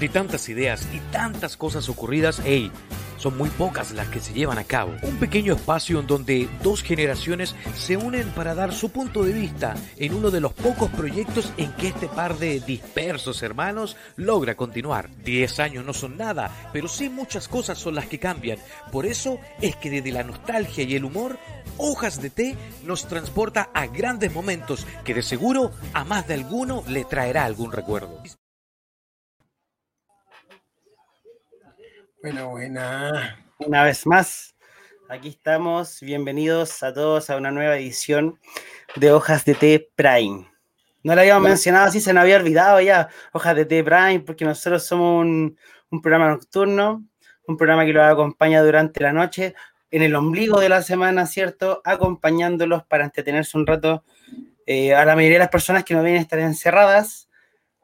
De tantas ideas y tantas cosas ocurridas, hey, son muy pocas las que se llevan a cabo. Un pequeño espacio en donde dos generaciones se unen para dar su punto de vista en uno de los pocos proyectos en que este par de dispersos hermanos logra continuar. Diez años no son nada, pero sí muchas cosas son las que cambian. Por eso es que desde la nostalgia y el humor, Hojas de Té nos transporta a grandes momentos que de seguro a más de alguno le traerá algún recuerdo. Buena, buena. Una vez más, aquí estamos. Bienvenidos a todos a una nueva edición de Hojas de Té Prime. No la habíamos mencionado así, se nos había olvidado ya. Hojas de Té Prime, porque nosotros somos un, un programa nocturno, un programa que los acompaña durante la noche, en el ombligo de la semana, ¿cierto? Acompañándolos para entretenerse un rato. Eh, a la mayoría de las personas que no vienen a estar encerradas,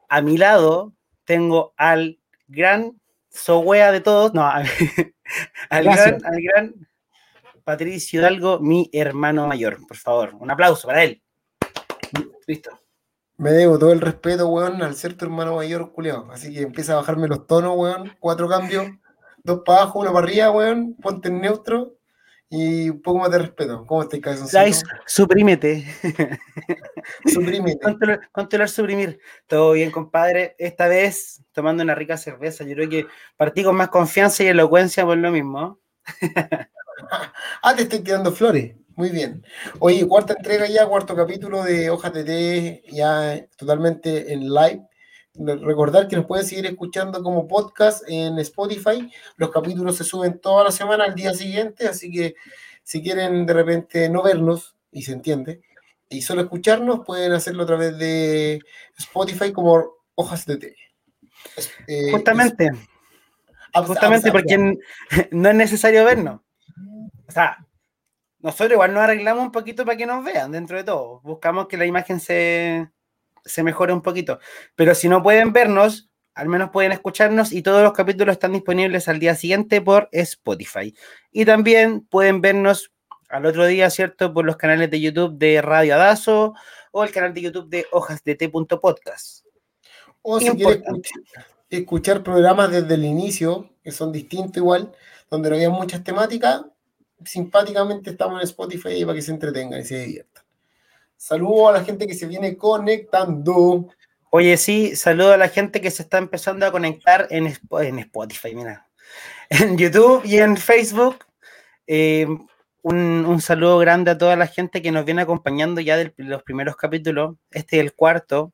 a mi lado tengo al gran so wea de todos, no, al, gran, al gran Patricio Hidalgo, mi hermano mayor, por favor, un aplauso para él. Listo. Me debo todo el respeto, weón, al ser tu hermano mayor, culiao. Así que empieza a bajarme los tonos, weón. Cuatro cambios, dos para abajo, uno para arriba, weón. Ponte en neutro y un poco más de respeto. ¿Cómo estás, cabezoncito? suprímete. suprímete. Controlar, suprimir. Todo bien, compadre. Esta vez tomando una rica cerveza. Yo creo que partí con más confianza y elocuencia por lo mismo. ah, te estoy quedando flores. Muy bien. Oye, cuarta entrega ya, cuarto capítulo de Hojas de Té, ya totalmente en live. Recordar que nos pueden seguir escuchando como podcast en Spotify. Los capítulos se suben toda la semana al día siguiente, así que si quieren de repente no vernos, y se entiende, y solo escucharnos, pueden hacerlo a través de Spotify como Hojas de Té. Eh, justamente. justamente porque no es necesario vernos. O sea, nosotros igual nos arreglamos un poquito para que nos vean dentro de todo. Buscamos que la imagen se, se mejore un poquito. Pero si no pueden vernos, al menos pueden escucharnos y todos los capítulos están disponibles al día siguiente por Spotify. Y también pueden vernos al otro día, ¿cierto? Por los canales de YouTube de Radio Adazo o el canal de YouTube de hojasdt.podcast. O si quieren escuchar, programas desde el inicio, que son distintos igual, donde no había muchas temáticas, simpáticamente estamos en Spotify para que se entretengan y se diviertan. Saludo a la gente que se viene conectando. Oye, sí, saludo a la gente que se está empezando a conectar en, Spotify, mira. En YouTube y en Facebook. Eh, un, saludo grande a toda la gente que nos viene acompañando ya de los primeros capítulos. Este es el cuarto.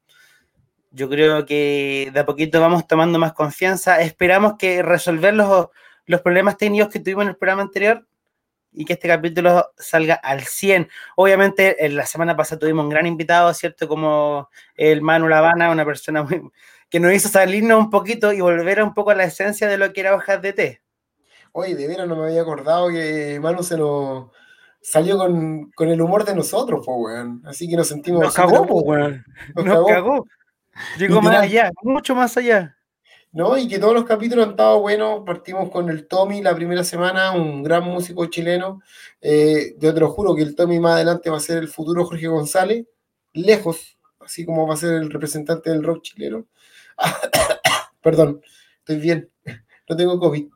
Yo creo que de a poquito vamos tomando más confianza. Esperamos que resolver los, los problemas técnicos que tuvimos en el programa anterior y que este capítulo salga al 100. Obviamente, en la semana pasada tuvimos un gran invitado, ¿cierto? Como el Manu Lavana, una persona que nos hizo salirnos un poquito y volver un poco a la esencia de lo que era hojas de té. Oye, de veras no me había acordado que Manu se nos salió con, el humor de nosotros, pues, weón. Así que nos sentimos. Nos cagó, pues, weón. Nos, cagó. Llegó más allá, mucho más allá. ¿No? Y que todos los capítulos han estado buenos. Partimos con el Tommy la primera semana, un gran músico chileno. Eh, yo te lo juro que el Tommy más adelante va a ser el futuro Jorge González, lejos, así como va a ser el representante del rock chileno. Perdón, estoy bien, no tengo COVID.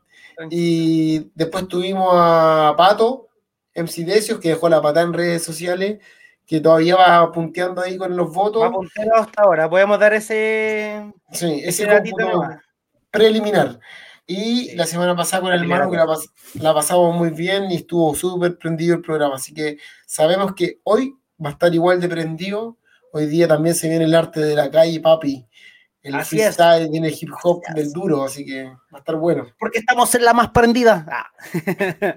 Y después tuvimos a Pato, MC Decios, que dejó la patada en redes sociales, que todavía va punteando ahí con los votos. Va hasta ahora, podemos dar ese. Sí, ese, ese preliminar. Y la semana pasada con el hermano que la, pasamos muy bien y estuvo súper prendido el programa. Así que sabemos que hoy va a estar igual de prendido. Hoy día también se viene el arte de la calle, papi. El freestyle, viene el hip hop del duro, así que va a estar bueno. Porque estamos en la más prendida. Ah.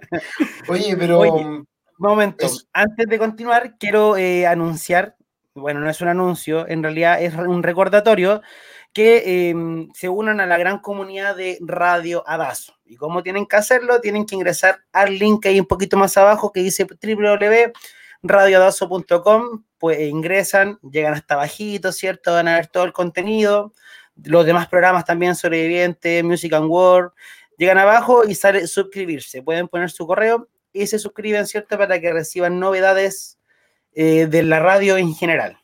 Oye, pero. Oye, momento, antes de continuar, quiero eh, anunciar, bueno, no es un anuncio, en realidad es un recordatorio que em, se unan a la gran comunidad de Radio Adazo. ¿Y cómo tienen que hacerlo? Tienen que ingresar al link ahí un poquito más abajo que dice www.radioadazo.com, pues ingresan, llegan hasta bajito, ¿cierto? Van a ver todo el contenido, los demás programas también, Sobreviviente, Music and World, llegan abajo y sale suscribirse. Pueden poner su correo y se suscriben, ¿cierto? Para que reciban novedades eh, de la radio en general.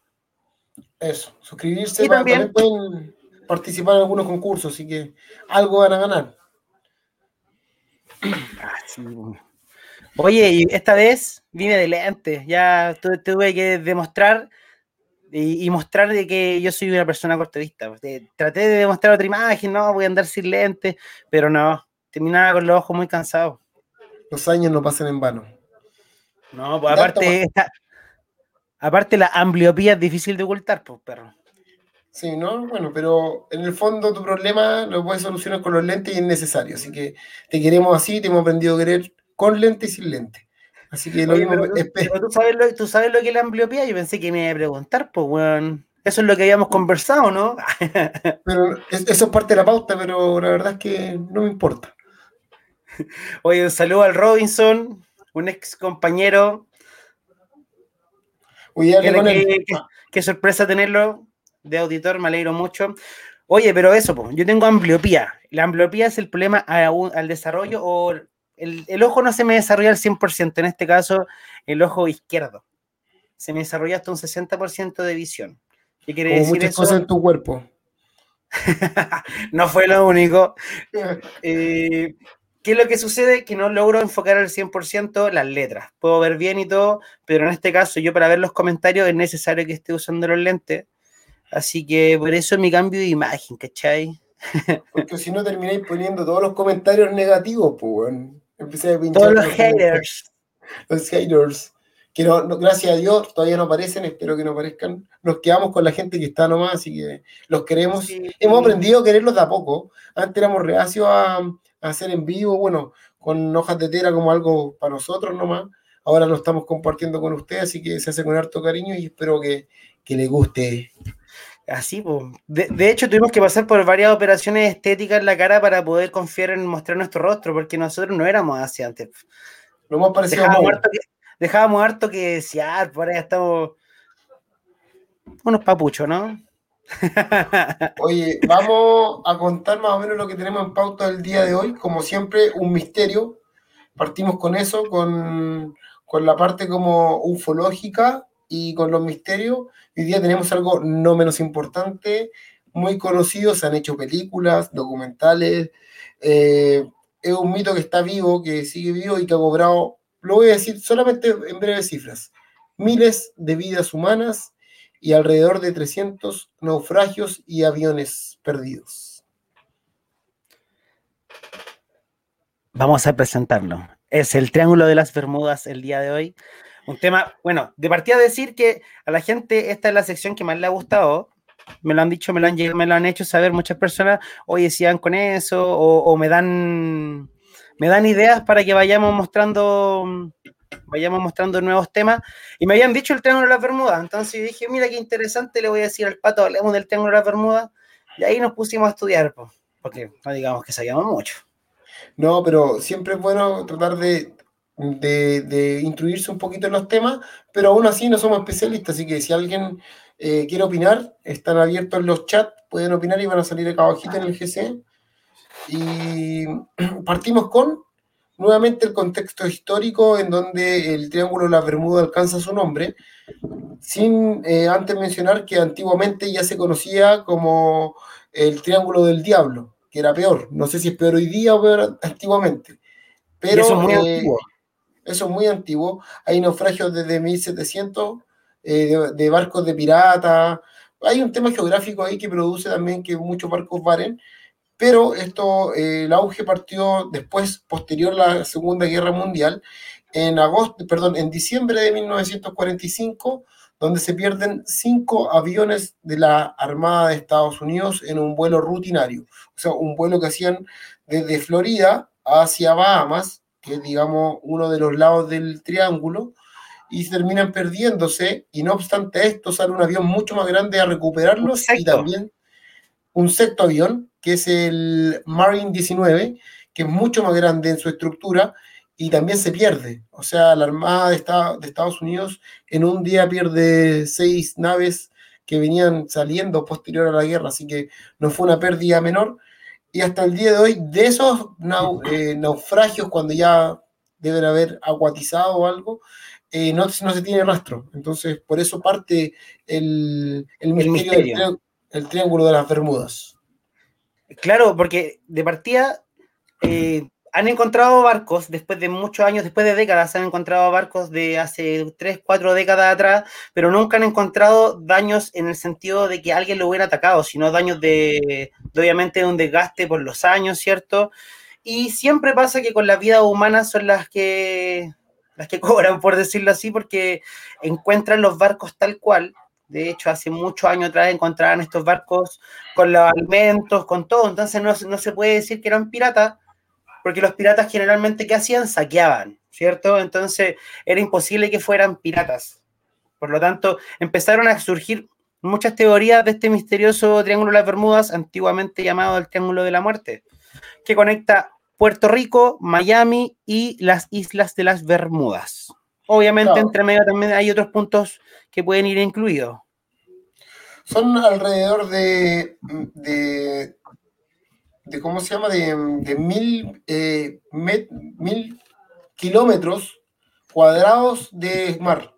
Eso, suscribirse. Y también, pueden participar en algunos concursos, así que algo van a ganar. Ah, Oye, y esta vez vine de lentes, ya tuve que demostrar y, mostrar de que yo soy una persona cortevista. Traté de demostrar otra imagen, no, voy a andar sin lentes, pero no, terminaba con los ojos muy cansados. Los años no pasan en vano. No, pues aparte, aparte la ambliopía es difícil de ocultar, pues, perro. Sí, ¿no? Bueno, pero en el fondo tu problema lo puedes solucionar con los lentes y es necesario. Así que te queremos así, te hemos aprendido a querer con lentes y sin lentes. Así que lo mismo. ¿tú, sabes lo, tú sabes lo que es la ambliopía. Yo pensé que me iba a preguntar, pues, weón. Eso es lo que habíamos conversado, ¿no? pero eso es parte de la pauta, pero la verdad es que no me importa. Oye, un saludo al Robinson, un ex compañero. qué, sorpresa tenerlo de auditor, me alegro mucho. Oye, pero eso, pues, yo tengo ambliopía. La ambliopía es el problema al desarrollo o el, ojo no se me desarrolla al 100%, en este caso el ojo izquierdo. Se me desarrolla hasta un 60% de visión. ¿Qué quiere decir muchas cosas en tu cuerpo. no fue lo único. Eh, ¿Qué es lo que sucede? Que no logro enfocar al 100% las letras. Puedo ver bien y todo, pero en este caso yo para ver los comentarios es necesario que esté usando los lentes. Así que por eso mi cambio de imagen, ¿cachai? Porque si no termináis poniendo todos los comentarios negativos, pues, Empecé a pinchar. Todos los haters. Los haters. Que no, gracias a Dios todavía no aparecen, espero que no aparezcan. Nos quedamos con la gente que está nomás, así que los queremos. Hemos aprendido a quererlos de a poco. Antes éramos reacios a, hacer en vivo, bueno, con hojas de tela como algo para nosotros nomás. Ahora lo estamos compartiendo con ustedes, así que se hace con harto cariño y espero que, que les guste. Así, pues. De, hecho, tuvimos que pasar por varias operaciones estéticas en la cara para poder confiar en mostrar nuestro rostro, porque nosotros no éramos así antes. Lo más parecido dejábamos, harto que, que desear, por ahí estamos unos papuchos, ¿no? Oye, vamos a contar más o menos lo que tenemos en pauta el día de hoy. Como siempre, un misterio. Partimos con eso, con, con la parte como ufológica y con los misterios. Hoy día tenemos algo no menos importante, muy conocido, se han hecho películas, documentales. Eh, es un mito que está vivo, que sigue vivo y que ha cobrado, lo voy a decir solamente en breves cifras, miles de vidas humanas y alrededor de 300 naufragios y aviones perdidos. Vamos a presentarlo. Es el Triángulo de las Bermudas el día de hoy. Un tema, bueno, de partida decir que a la gente esta es la sección que más le ha gustado. Me lo han dicho, me lo han, me lo han hecho saber muchas personas. Oye, sigan con eso, o, me dan me dan ideas para que vayamos mostrando vayamos mostrando nuevos temas. Y me habían dicho el Triángulo de las Bermudas. Entonces dije, mira qué interesante, le voy a decir al pato, hablemos del Triángulo de las Bermudas. Y ahí nos pusimos a estudiar, porque no digamos que sabíamos mucho. No, pero siempre es bueno tratar de de, de, instruirse un poquito en los temas, pero aún así no somos especialistas, así que si alguien eh, quiere opinar, están abiertos los chats, pueden opinar y van a salir acá abajito en el GC. Y partimos con nuevamente el contexto histórico en donde el Triángulo de la Bermuda alcanza su nombre, sin eh, antes mencionar que antiguamente ya se conocía como el Triángulo del Diablo, que era peor. No sé si es peor hoy día o peor antiguamente. Pero, eso es muy eh, antiguo eso es muy antiguo. Hay naufragios desde 1700 eh, de, barcos de pirata. Hay un tema geográfico ahí que produce también que muchos barcos varen, pero esto, eh, el auge partió después, posterior a la Segunda Guerra Mundial, en agosto, perdón, en diciembre de 1945, donde se pierden cinco aviones de la Armada de Estados Unidos en un vuelo rutinario, o sea, un vuelo que hacían desde Florida hacia Bahamas, que es, digamos, uno de los lados del triángulo, y terminan perdiéndose, y no obstante esto, sale un avión mucho más grande a recuperarlos, y también un sexto avión, que es el Marine 19, que es mucho más grande en su estructura, y también se pierde. O sea, la Armada de, de Estados Unidos en un día pierde seis naves que venían saliendo posterior a la guerra, así que no fue una pérdida menor, y hasta el día de hoy, de esos eh, naufragios, cuando ya deben haber aguatizado o algo, eh, no, no, se tiene rastro. Entonces, por eso parte el, el, misterio, el Triángulo de las Bermudas. Claro, porque de partida eh, han encontrado barcos después de muchos años, después de décadas, han encontrado barcos de hace tres, cuatro décadas atrás, pero nunca han encontrado daños en el sentido de que alguien lo hubiera atacado, sino daños de, de obviamente, un desgaste por los años, ¿cierto? Y siempre pasa que con las vidas humanas son las que, las que cobran, por decirlo así, porque encuentran los barcos tal cual. De hecho, hace muchos años atrás encontraban estos barcos con los alimentos, con todo. Entonces no, no se puede decir que eran piratas, porque los piratas generalmente, ¿qué hacían? Saqueaban, ¿cierto? Entonces era imposible que fueran piratas. Por lo tanto, empezaron a surgir muchas teorías de este misterioso Triángulo de las Bermudas, antiguamente llamado el Triángulo de la Muerte, que conecta Puerto Rico, Miami y las Islas de las Bermudas. Obviamente, Claro. entre medio también hay otros puntos que pueden ir incluidos. Son alrededor de, de, de ¿cómo se llama? De, de mil, eh, met- mil kilómetros cuadrados de mar.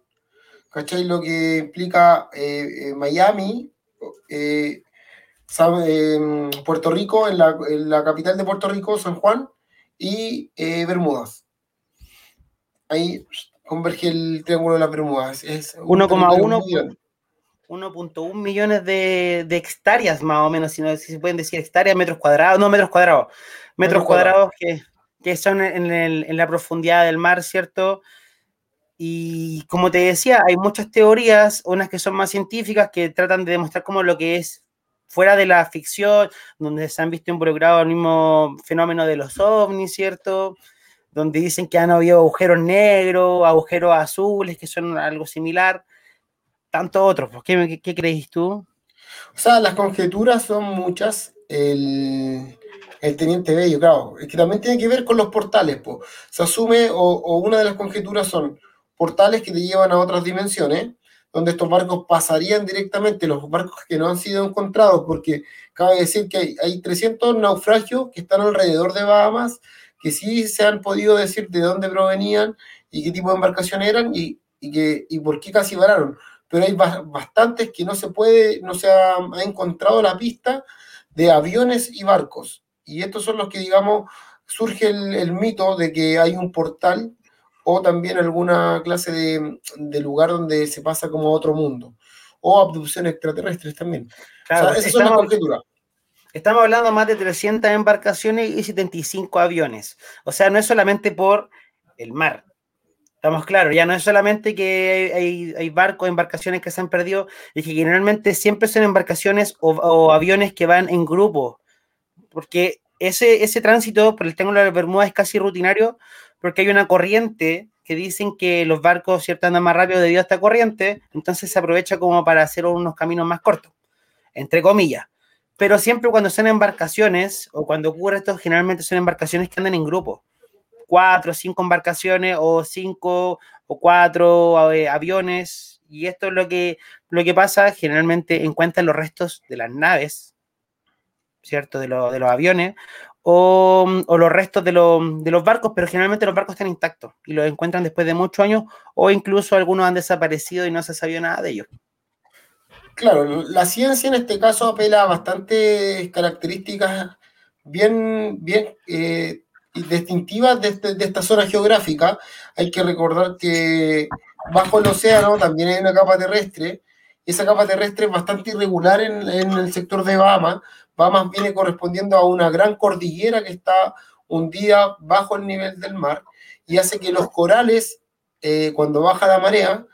¿Cachai? Lo que implica eh, eh, Miami, San- Puerto Rico, en la, en la capital de Puerto Rico, San Juan, y Bermudas. Ahí converge el Triángulo de las Bermudas. Es un 1,1 territorio muy grande. 1.1 millones de, de hectáreas más o menos, si, no, si se pueden decir hectáreas, metros cuadrados, no metros cuadrados, metros Metros cuadrados que, que son en, el- en la profundidad del mar, ¿cierto? Y como te decía, hay muchas teorías, unas que son más científicas, que tratan de demostrar como lo que es fuera de la ficción, donde se han visto involucrados el mismo fenómeno de los ovnis, ¿cierto? Donde dicen que han habido agujeros negros, agujeros azules, que son algo similar tanto otros. pues, ¿Qué, qué, qué tú? O sea, las conjeturas son muchas. El, teniente Bello, claro. Es que también tiene que ver con los portales. po. Se asume, o, o una de las conjeturas son portales que te llevan a otras dimensiones, donde estos barcos pasarían directamente, los barcos que no han sido encontrados, porque cabe decir que hay, hay 300 naufragios que están alrededor de Bahamas, que sí se han podido decir de dónde provenían y qué tipo de embarcación eran y, y, que, y por qué casi vararon pero hay ba- bastantes que no se puede, no se ha, ha encontrado la pista de aviones y barcos. Y estos son los que, digamos, surge el, el mito de que hay un portal o también alguna clase de, de lugar donde se pasa como a otro mundo. O abducciones extraterrestres también. Claro, o sea, esas son las estamos, conjeturas. estamos hablando más de 300 embarcaciones y 75 aviones. O sea, no es solamente por el mar. Estamos claros, ya no es solamente que hay, barcos, embarcaciones que se han perdido, y que generalmente siempre son embarcaciones o, o aviones que van en grupo, porque ese, ese tránsito por el Triángulo de las Bermudas es casi rutinario, porque hay una corriente que dicen que los barcos cierto andan más rápido debido a esta corriente, entonces se aprovecha como para hacer unos caminos más cortos, entre comillas. Pero siempre cuando son embarcaciones, o cuando ocurre esto, generalmente son embarcaciones que andan en grupo cuatro o cinco embarcaciones o cinco o cuatro eh, aviones y esto es lo que, lo que pasa, generalmente encuentran los restos de las naves, ¿cierto? De, lo, de los aviones o, los restos de, lo, de, los barcos, pero generalmente los barcos están intactos y los encuentran después de muchos años o incluso algunos han desaparecido y no se sabía nada de ellos. Claro, la ciencia en este caso apela a bastantes características bien, bien eh, distintivas de, este, de, esta zona geográfica. Hay que recordar que bajo el océano también hay una capa terrestre. Esa capa terrestre es bastante irregular en, en el sector de Bahamas. Bahamas viene correspondiendo a una gran cordillera que está hundida bajo el nivel del mar y hace que los corales, eh, cuando baja la marea,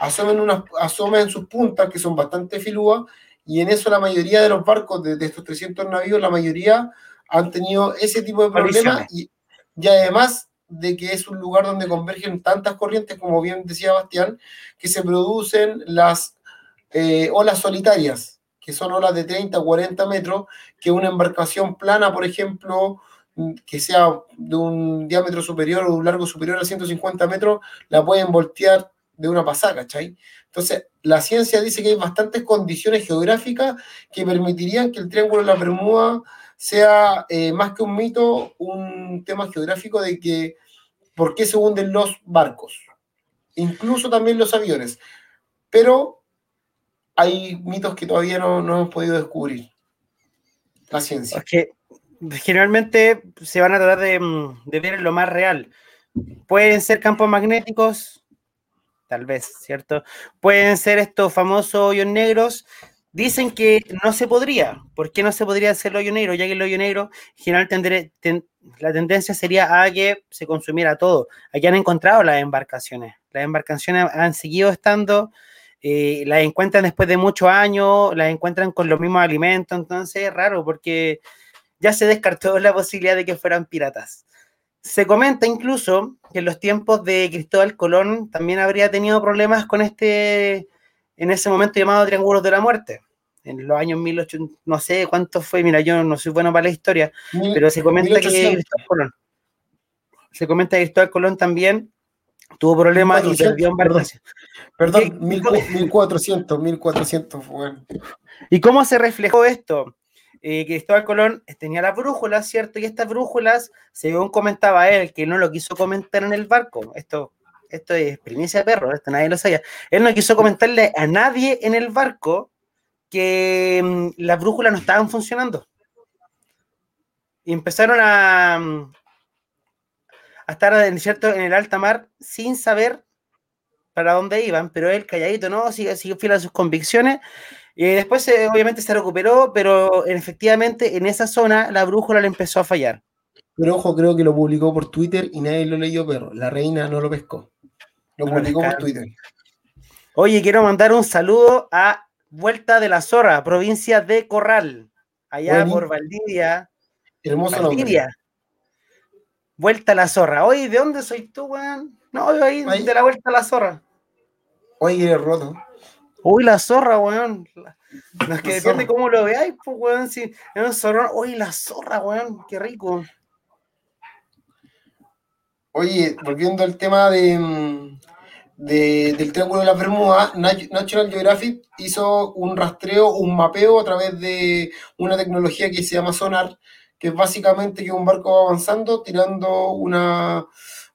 asomen, unas, asomen sus puntas, que son bastante filúas, y en eso la mayoría de los barcos de, de estos 300 navíos, la mayoría han tenido ese tipo de problemas y, y, además de que es un lugar donde convergen tantas corrientes, como bien decía Bastián, que se producen las eh, olas solitarias, que son olas de 30 o 40 metros, que una embarcación plana, por ejemplo, que sea de un diámetro superior o de un largo superior a 150 metros, la pueden voltear de una pasada, ¿cachai? Entonces, la ciencia dice que hay bastantes condiciones geográficas que permitirían que el Triángulo de la Bermuda sea eh, más que un mito, un tema geográfico de que por qué se hunden los barcos, incluso también los aviones. Pero hay mitos que todavía no, no hemos podido descubrir. La ciencia. Es que generalmente se van a tratar de, mm, de ver lo más real. Pueden ser campos magnéticos, tal vez, ¿cierto? Pueden ser estos famosos hoyos negros. Dicen que no se podría. ¿Por qué no se podría hacer el hoyo negro? Ya que el hoyo negro, en general, la tendencia sería a que se consumiera todo. Aquí han encontrado las embarcaciones. Las embarcaciones han seguido estando, eh, las encuentran después de muchos años, las encuentran con los mismos alimentos, entonces es raro porque ya se descartó la posibilidad de que fueran piratas. Se comenta incluso que en los tiempos de Cristóbal Colón también habría tenido problemas con este, en ese momento llamado Triángulo de la Muerte. En los años 1800, no sé cuánto fue, mira, yo no soy bueno para la historia, Mil- pero se comenta 1800. que Cristóbal Colón, se comenta que Cristóbal Colón también tuvo problemas y 1400, perdió embarcación. Perdón, ¿Qué- mil- cómo- 1400, 1400, bueno. ¿Y cómo se reflejó esto? Eh, Cristóbal Colón tenía las brújulas, ¿cierto? Y estas brújulas, según comentaba él, que no lo quiso comentar en el barco, esto, esto es primicia de perro, esto nadie lo sabía, él no quiso comentarle a nadie en el barco que mm, las brújulas no estaban funcionando. Y empezaron a, mm, a estar en, ¿cierto? en el alta mar sin saber para dónde iban, pero él calladito, ¿no? Sigue, sigue fiel a sus convicciones. Y después, eh, obviamente, se recuperó, pero efectivamente en esa zona la brújula le empezó a fallar. Pero ojo, creo que lo publicó por Twitter y nadie lo leyó, pero la reina no lo pescó. Lo No publicó por. Twitter. Oye, quiero mandar un saludo a Vuelta de la Zorra, provincia de Corral, allá Buení. por Valdivia. Hermoso nombre. Valdivia. Vuelta a la Zorra. Oye, ¿de dónde soy tú, weón? No, yo ahí, Ahí. de la Vuelta a la Zorra. Oye, eres roto. Uy, la zorra, weón. No es que La depende zorra. cómo lo veáis, pues, weón. Si es un zorrón. Uy, la zorra, weón. Qué rico. Oye, volviendo al tema de, mm, de- del Triángulo de las Bermudas, Nat- National Geographic hizo un rastreo, un mapeo a través de una tecnología que se llama Sonar, que es básicamente que un barco va avanzando tirando una,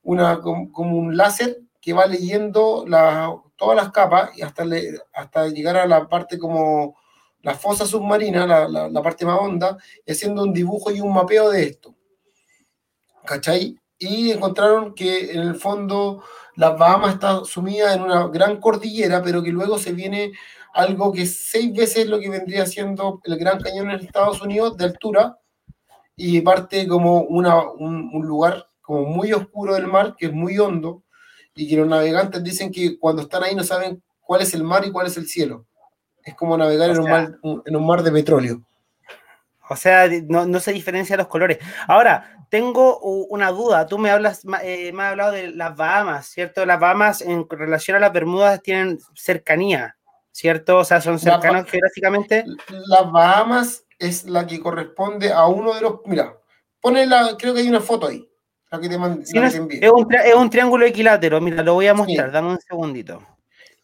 una com- como un láser que va leyendo la- todas las capas y hasta, le- hasta llegar a la parte como la fosa submarina, la, la- la parte más honda, y haciendo un dibujo y un mapeo de esto. ¿Cachai? Y encontraron que en el fondo las Bahamas está sumida en una gran cordillera, pero que luego se viene algo que es seis veces lo que vendría siendo el Gran Cañón en Estados Unidos de altura y parte como una, un, un lugar como muy oscuro del mar, que es muy hondo, y que los navegantes dicen que cuando están ahí no saben cuál es el mar y cuál es el cielo. Es como navegar O en, un mar, en un mar de petróleo. O sea, no, no se diferencia los colores. Ahora, tengo una duda. Tú me hablas, eh, me has hablado de las Bahamas, ¿cierto? Las Bahamas en relación a las Bermudas tienen cercanía, ¿cierto? O sea, son cercanos geográficamente. Las Bahamas es la que corresponde a uno de los. Mira, pone la. Creo que hay una foto ahí. La que te, mand- Sí, la no que es, te envié. es un, es un triángulo equilátero. Mira, lo voy a mostrar. Sí. Dame un segundito.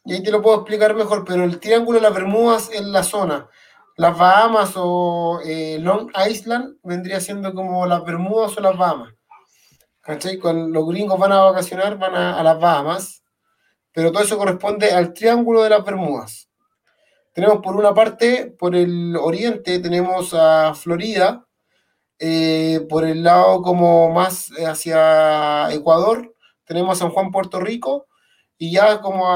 Y ahí te lo puedo explicar mejor, pero el triángulo de las Bermudas es la zona. Las Bahamas o eh, Long Island vendría siendo como las Bermudas o las Bahamas. ¿Cachai? Cuando los gringos van a vacacionar, van a, las Bahamas, pero todo eso corresponde al triángulo de las Bermudas. Tenemos por una parte, por el oriente, tenemos a Florida, eh, por el lado como más hacia Ecuador, tenemos a San Juan, Puerto Rico, y ya como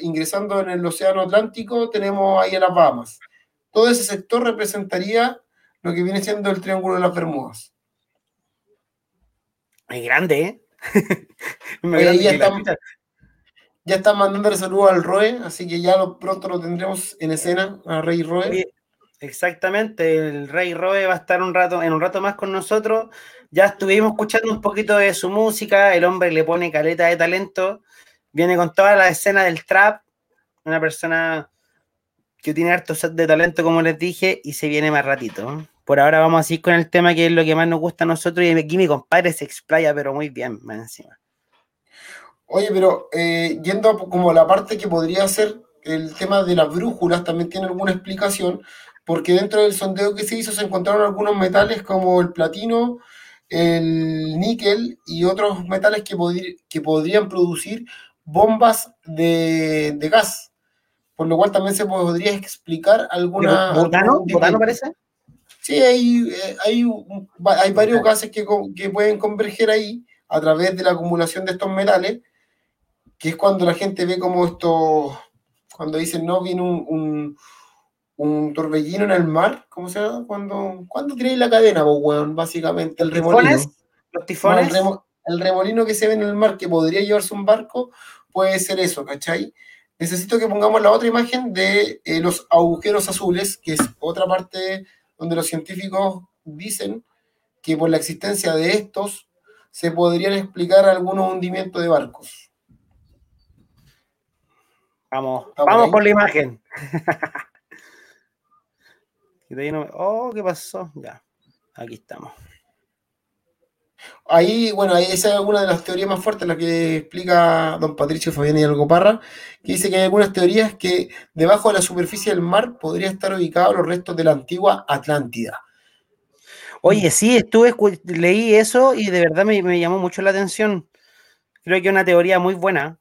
ingresando en el Océano Atlántico tenemos ahí a las Bahamas. Todo ese sector representaría lo que viene siendo el Triángulo de las Bermudas. Es grande, ¿eh? Me Oye, grande ya chucha. Ya están mandándole saludos al Roe, así que ya lo, pronto lo tendremos en escena, a Rey Roe. Oye, Exactamente, el Rey Roe va a estar un rato, en un rato más con nosotros. Ya estuvimos escuchando un poquito de su música, el hombre le pone caleta de talento, viene con toda la escena del trap, una persona que tiene harto set de talento, como les dije, y se viene más ratito. Por ahora vamos a ir con el tema que es lo que más nos gusta a nosotros, y aquí mi compadre se explaya, pero muy bien, más encima. Oye, pero eh, yendo a como la parte que podría ser el tema de las brújulas, también tiene alguna explicación, porque dentro del sondeo que se hizo se encontraron algunos metales como el platino, el níquel y otros metales que, podrían producir bombas de gas. Por lo cual también se podría explicar alguna... ¿Botano? ¿Botano parece? Sí, hay, eh, hay, hay varios gases que, que pueden converger ahí a través de la acumulación de estos metales, que es cuando la gente ve como esto, cuando dicen, no, viene un, un, torbellino en el mar, ¿cómo se llama? Cuando, cuando tiráis la cadena, pues, básicamente, el remolino. ¿Los tifones? el, remolino que se ve en el mar que podría llevarse un barco, puede ser eso, ¿cachai? Necesito que pongamos la otra imagen de eh, los agujeros azules, que es otra parte donde los científicos dicen que por la existencia de estos se podrían explicar algunos hundimientos de barcos. Vamos, vamos con la imagen. oh, ¿qué pasó? Ya, aquí estamos. Ahí, bueno, esa es una de las teorías más fuertes, la que explica don Patricio Fabián y Algoparra, que dice que hay algunas teorías que debajo de la superficie del mar podría estar ubicados los restos de la antigua Atlántida. Oye, sí, estuve, leí eso y de verdad me, llamó mucho la atención. Creo que es una teoría muy buena.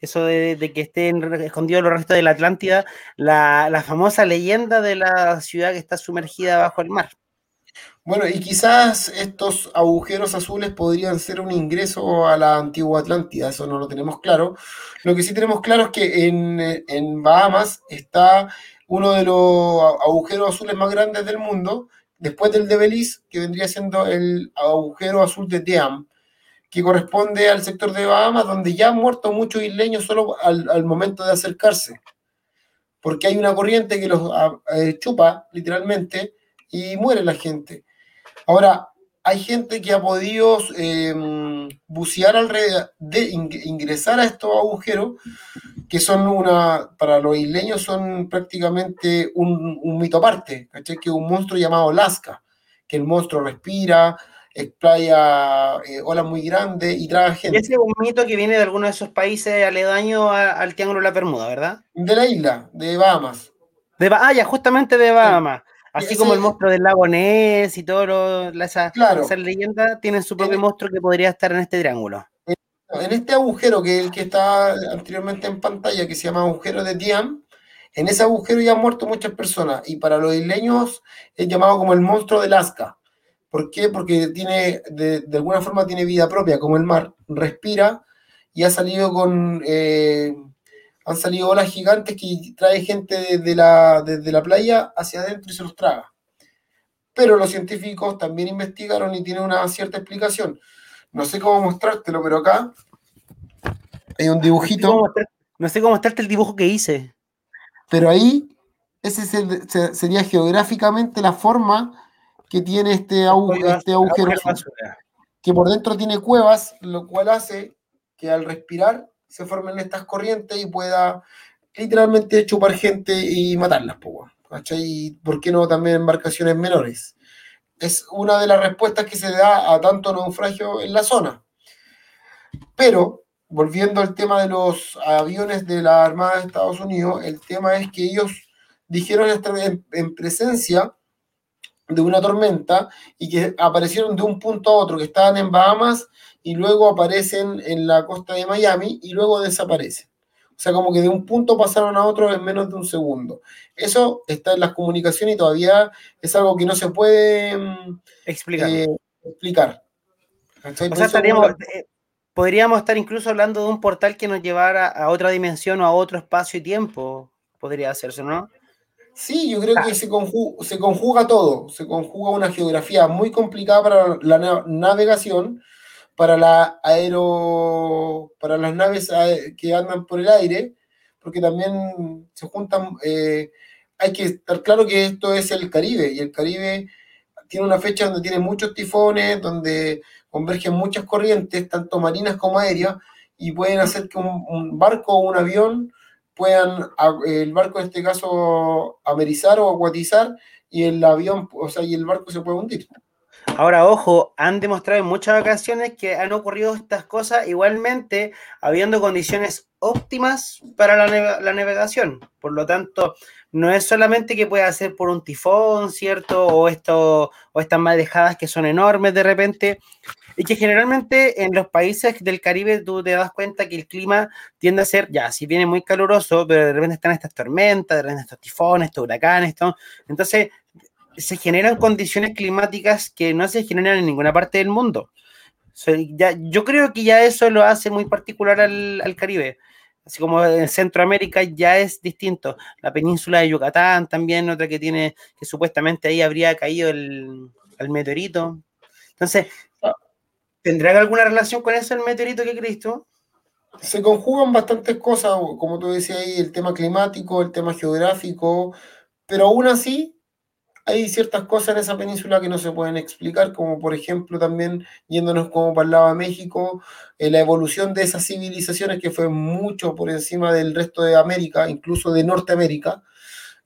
Eso de, que estén escondidos los restos de la Atlántida, la, la famosa leyenda de la ciudad que está sumergida bajo el mar. Bueno, y quizás estos agujeros azules podrían ser un ingreso a la antigua Atlántida, eso no lo tenemos claro. Lo que sí tenemos claro es que en, en Bahamas está uno de los agujeros azules más grandes del mundo, después del de Belice, que vendría siendo el agujero azul de Team, que corresponde al sector de Bahamas, donde ya han muerto muchos isleños solo al, momento de acercarse, porque hay una corriente que los ah, eh, chupa literalmente y muere la gente. Ahora, hay gente que ha podido em, bucear alrededor, de ingresar a estos agujeros, que son una, para los isleños son prácticamente un, mito aparte, ¿cachai? Que un monstruo llamado Lasca, que el monstruo respira, explaya eh, olas muy grandes y traga gente. ese es un mito que viene de alguno de esos países aledaños al Triángulo de la Bermuda, ¿verdad? De la isla, de Bahamas. De, ah, ya, justamente de Bahamas. Así como el monstruo del lago Ness y todo esa, esa, leyenda, tienen su propio monstruo que podría estar en este triángulo. En este agujero que el que está anteriormente en pantalla, que se llama agujero de Diam, en ese agujero ya han muerto muchas personas y para los isleños es llamado como el monstruo de Lasca. ¿Por qué? Porque tiene, de, alguna forma tiene vida propia, como el mar, respira y ha salido con, eh, han salido olas gigantes que trae gente desde la, desde la playa hacia adentro y se los traga. Pero los científicos también investigaron y tienen una cierta explicación. No sé cómo mostrártelo, pero acá hay un dibujito. No sé cómo mostrarte el dibujo que hice. Pero ahí, ese sería geográficamente la forma que tiene este, este agujero. Que por dentro tiene cuevas, lo cual hace que al respirar se formen estas corrientes y pueda literalmente chupar gente y matarlas, Y por qué no también embarcaciones menores. Es una de las respuestas que se da a tanto naufragio en la zona. Pero, volviendo al tema de los aviones de la Armada de Estados Unidos, el tema es que ellos dijeron estar en presencia de una tormenta y que aparecieron de un punto a otro, que estaban en Bahamas y luego aparecen en la costa de Miami y luego desaparecen. O sea, como que de un punto pasaron a otro en menos de un segundo. Eso está en las comunicaciones y todavía es algo que no se puede mm, explicar. Eh, explicar. O sea, eh, podríamos estar incluso hablando de un portal que nos llevara a otra dimensión o a otro espacio y tiempo. Podría hacerse, ¿no? Sí, yo creo que se conjuga, se conjuga todo, se conjuga una geografía muy complicada para la navegación, para la aero, para las naves que andan por el aire, porque también se juntan, eh, hay que estar claro que esto es el Caribe, y el Caribe tiene una fecha donde tiene muchos tifones, donde convergen muchas corrientes, tanto marinas como aéreas, y pueden hacer que un, un barco o un avión puedan el barco en este caso amerizar o acuatizar y el avión, o sea, y el barco se puede hundir. Ahora, ojo, han demostrado en muchas ocasiones que han ocurrido estas cosas igualmente habiendo condiciones óptimas para la, navegación. Por lo tanto, no es solamente que pueda ser por un tifón, ¿cierto? O, esto, o estas marejadas que son enormes de repente. Y que generalmente en los países del Caribe tú te das cuenta que el clima tiende a ser, ya, si viene muy caluroso, pero de repente están estas tormentas, de repente estos tifones, estos huracanes, todo. Entonces, se generan condiciones climáticas que no se generan en ninguna parte del mundo. ya, yo creo que ya eso lo hace muy particular al, al Caribe así como en Centroamérica ya es distinto. La península de Yucatán también, otra que tiene, que supuestamente ahí habría caído el, meteorito. Entonces, ¿tendrá alguna relación con eso el meteorito que crees tú? Se conjugan bastantes cosas, como tú decías ahí, el tema climático, el tema geográfico, pero aún así hay ciertas cosas en esa península que no se pueden explicar, como por ejemplo también yéndonos como de México, eh, la evolución de esas civilizaciones que fue mucho por encima del resto de América, incluso de Norteamérica.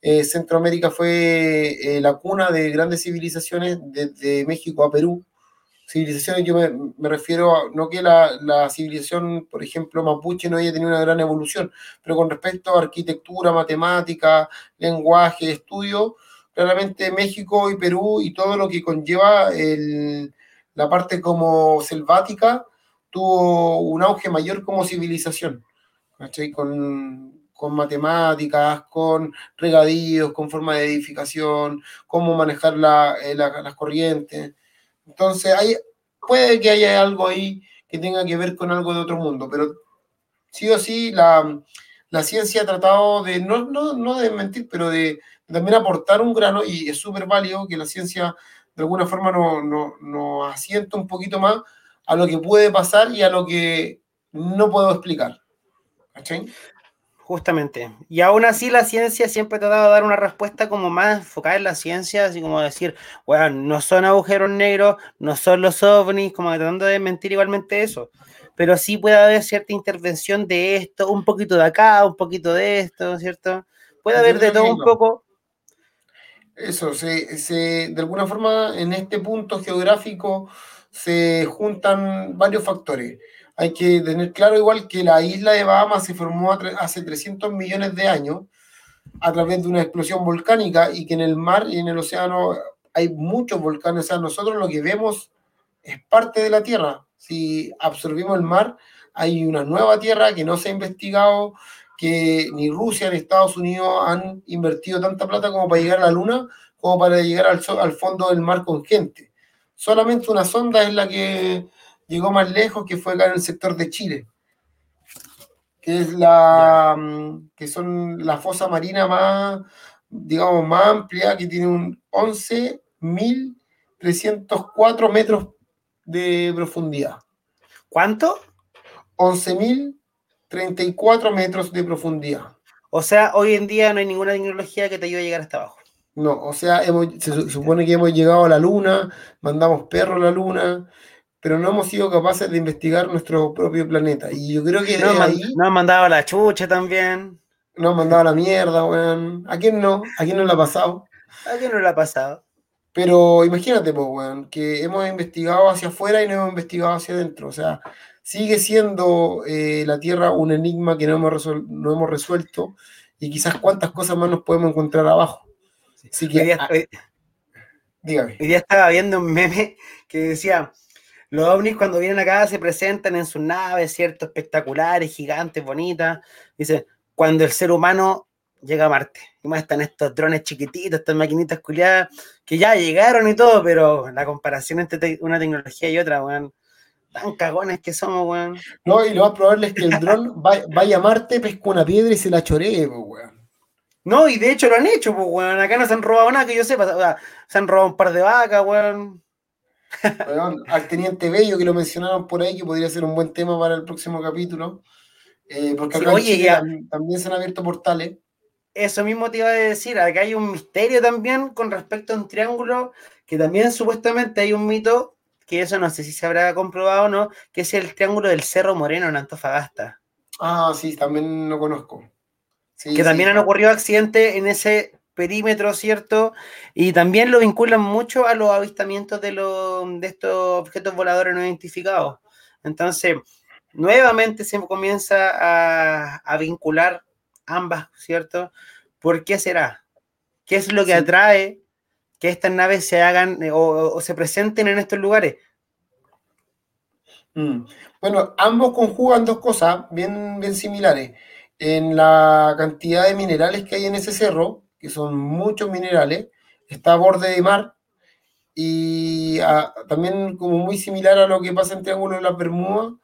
Eh, Centroamérica fue eh, la cuna de grandes civilizaciones desde México a Perú. Civilizaciones, yo me, refiero a, no que la, la, civilización, por ejemplo, mapuche no haya tenido una gran evolución, pero con respecto a arquitectura, matemática, lenguaje, estudio, claramente México y Perú y todo lo que conlleva la parte como selvática tuvo un auge mayor como civilización, Con, con matemáticas, con regadíos, con forma de edificación, cómo manejar eh, las corrientes. Entonces, hay, puede que haya algo ahí que tenga que ver con algo de otro mundo, pero sí o sí la, la ciencia ha tratado de, no, no, no de mentir, pero de, también aportar un grano y es súper válido que la ciencia de alguna forma nos no, no asienta un poquito más a lo que puede pasar y a lo que no puedo explicar. ¿Cachai? Justamente. Y aún así la ciencia siempre te ha dado a dar una respuesta como más enfocada en la ciencia, así como decir, bueno, no son agujeros negros, no son los ovnis, como tratando de mentir igualmente eso. Pero sí puede haber cierta intervención de esto, un poquito de acá, un poquito de esto, ¿cierto? Puede haber de todo un poco, eso, se, se, de alguna forma en este punto geográfico se juntan varios factores. Hay que tener claro igual que la isla de Bahamas se formó hace 300 millones de años a través de una explosión volcánica y que en el mar y en el océano hay muchos volcanes. O sea, nosotros lo que vemos es parte de la Tierra. Si absorbimos el mar, hay una nueva Tierra que no se ha investigado, que ni Rusia ni Estados Unidos han invertido tanta plata como para llegar a la Luna, como para llegar al, al fondo del mar con gente. Solamente una sonda es la que llegó más lejos, que fue acá en el sector de Chile, que es la mm, que son la fosa marina más, digamos, más amplia, que tiene un 11.304 metros de profundidad. ¿Cuánto? 11.000 34 metros de profundidad. O sea, hoy en día no hay ninguna tecnología que te ayude a llegar hasta abajo. No, o sea, se supone que hemos llegado a la luna, mandamos perros a la luna, pero no hemos sido capaces de investigar nuestro propio planeta. Y yo creo que no, ahí... No han mandado a la chucha también. No han mandado a la mierda, weón. ¿A quién no? ¿A quién no le ha pasado? ¿A quién no le ha pasado? Pero imagínate, pues, weón, que hemos investigado hacia afuera y no hemos investigado hacia adentro. O sea, sigue siendo eh, la Tierra un enigma que no hemos, no hemos resuelto y quizás cuántas cosas más nos podemos encontrar abajo. Así que, día, ah, dígame. Hoy día estaba viendo un meme que decía, los ovnis cuando vienen acá se presentan en sus naves, ¿cierto? Espectaculares, gigantes, bonitas. Dice, cuando el ser humano llega a Marte. Y más están estos drones chiquititos, estas maquinitas culiadas, que ya llegaron y todo, pero la comparación entre una tecnología y otra, bueno, tan cagones que somos, weón. No, y lo más probable es que el dron vaya a Marte, pesca una piedra y se la choree, weón. No, y de hecho lo han hecho, pues, weón. Acá no se han robado nada que yo sepa. O sea, se han robado un par de vacas, weón. al teniente Bello, que lo mencionaron por ahí, que podría ser un buen tema para el próximo capítulo. Eh, porque acá también se han abierto portales. Eso mismo te iba a decir, acá hay un misterio también con respecto a un triángulo, que también supuestamente hay un mito que eso no sé si se habrá comprobado o no, que es el triángulo del Cerro Moreno en Antofagasta. Ah, sí, también lo conozco. que también han ocurrido accidentes en ese perímetro, ¿cierto? Y también lo vinculan mucho a los avistamientos de, de estos objetos voladores no identificados. Entonces, nuevamente se comienza a, a vincular ambas, ¿cierto? ¿Por qué será? ¿Qué es lo que atrae que estas naves se hagan eh, o, se presenten en estos lugares. Mm. Bueno, ambos conjugan dos cosas bien, similares. En la cantidad de minerales que hay en ese cerro, que son muchos minerales, está a borde de mar y ah, también como muy similar a lo que pasa en Triángulo de las Bermudas,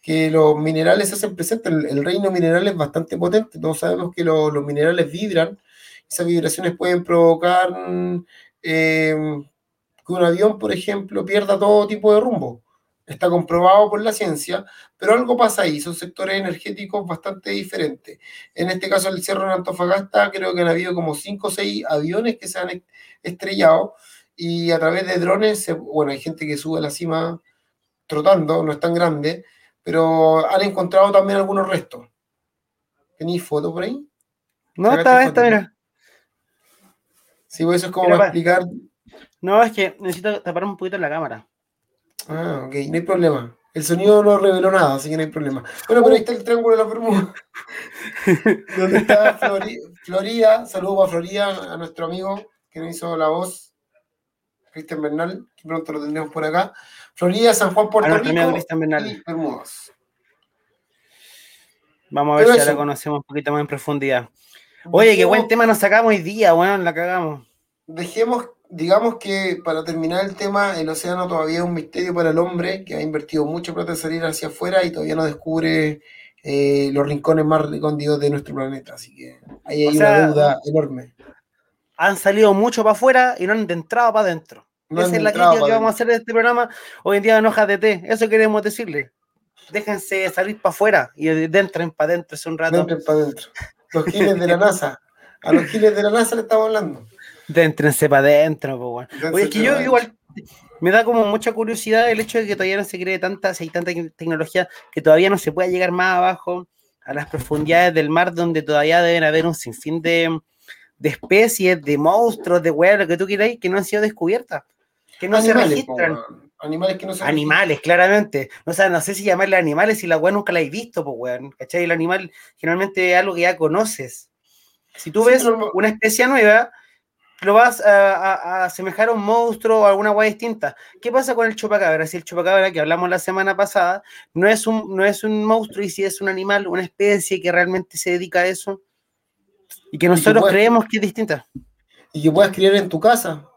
que los minerales se hacen presentes, el, reino mineral es bastante potente, todos sabemos que los minerales vibran, esas vibraciones pueden provocar eh, que un avión, por ejemplo, pierda todo tipo de rumbo. Está comprobado por la ciencia, pero algo pasa ahí, son sectores energéticos bastante diferentes. En este caso, el Cerro de Antofagasta, creo que han habido como 5 o 6 aviones que se han estrellado y a través de drones, bueno, hay gente que sube a la cima trotando, no es tan grande, pero han encontrado también algunos restos. ¿Tenéis foto por ahí? No, está, está, mira. Sí, pues eso es como para explicar. No, es que necesito tapar un poquito la cámara. Ah, ok, no hay problema. El sonido no reveló nada, así que no hay problema. Bueno, pero ahí está el triángulo de la Bermuda. donde está Florida. Saludos a Florida, a nuestro amigo que nos hizo la voz, Cristian Bernal, que pronto lo tendremos por acá. Florida, San Juan, Puerto Rico y Bermudas. Vamos a ver si ahora conocemos un poquito más en profundidad. Oye, qué buen tema nos sacamos hoy día, bueno, la cagamos. Dejemos digamos que para terminar el tema, el océano todavía es un misterio para el hombre que ha invertido mucho plata en salir hacia afuera y todavía no descubre eh, los rincones más recónditos de nuestro planeta. Así que ahí hay una deuda enorme. Han salido mucho para afuera y no han entrado para adentro. Esa es la crítica que vamos a hacer de este programa hoy en día en hojas de té. Eso queremos decirle. Déjense salir para afuera y entren para adentro es un rato. Entren para adentro. Los giles de la NASA. A los giles de la NASA le estamos hablando. Déntrense para adentro, pues, Oye, es que yo igual me da como mucha curiosidad el hecho de que todavía no se cree tanta, hay tanta tecnología que todavía no se pueda llegar más abajo a las profundidades del mar donde todavía deben haber un sinfín de, de especies, de monstruos, de weas, lo que tú quieras, que no han sido descubiertas, que no se registran. Animales que no se Animales, claramente. O sea, no sé si llamarle animales si la weá nunca la he visto, pues weón. ¿Cachai? El animal generalmente es algo que ya conoces. Si tú ves una especie nueva, lo vas a, asemejar a un monstruo o alguna guay distinta. ¿Qué pasa con el chupacabra? Si el chupacabra que hablamos la semana pasada no es un, no es un monstruo y si es un animal, una especie que realmente se dedica a eso y que nosotros creemos que es distinta. Y que puedas criar en tu casa,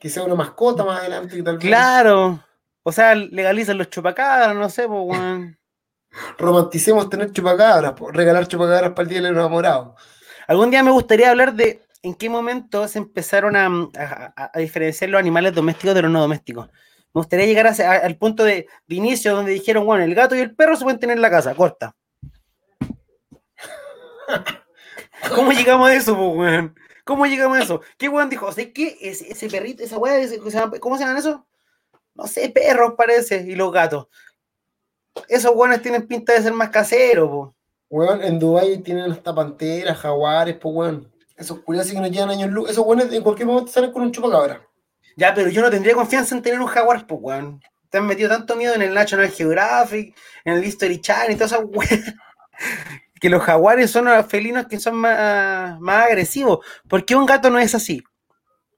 que sea una mascota más adelante. Claro, o sea, legalizan los chupacabras, no sé, pues, Romanticemos tener chupacabras, regalar chupacabras para el día del enamorado. Algún día me gustaría hablar de en qué momento se empezaron a, diferenciar los animales domésticos de los no domésticos. Me gustaría llegar al punto de, inicio donde dijeron, bueno, el gato y el perro se pueden tener en la casa, corta. ¿Cómo llegamos a eso, weón? ¿Cómo llegamos a eso? ¿Qué weón dijo? ¿qué? Ese, ese perrito, esa weá, ¿cómo se llaman eso? No sé, perros parece, y los gatos. Esos weones tienen pinta de ser más caseros, po. Weón, en Dubái tienen hasta panteras, jaguares, pues weón. Esos curiosos que nos llevan años luz, esos buenos en cualquier momento salen con un chupacabra. Ya, pero yo no tendría confianza en tener un jaguar, pues, weón. Te han metido tanto miedo en el National Geographic, en el History Channel y todas esas weón. Que los jaguares son los felinos que son más, más agresivos. ¿Por qué un gato no es así?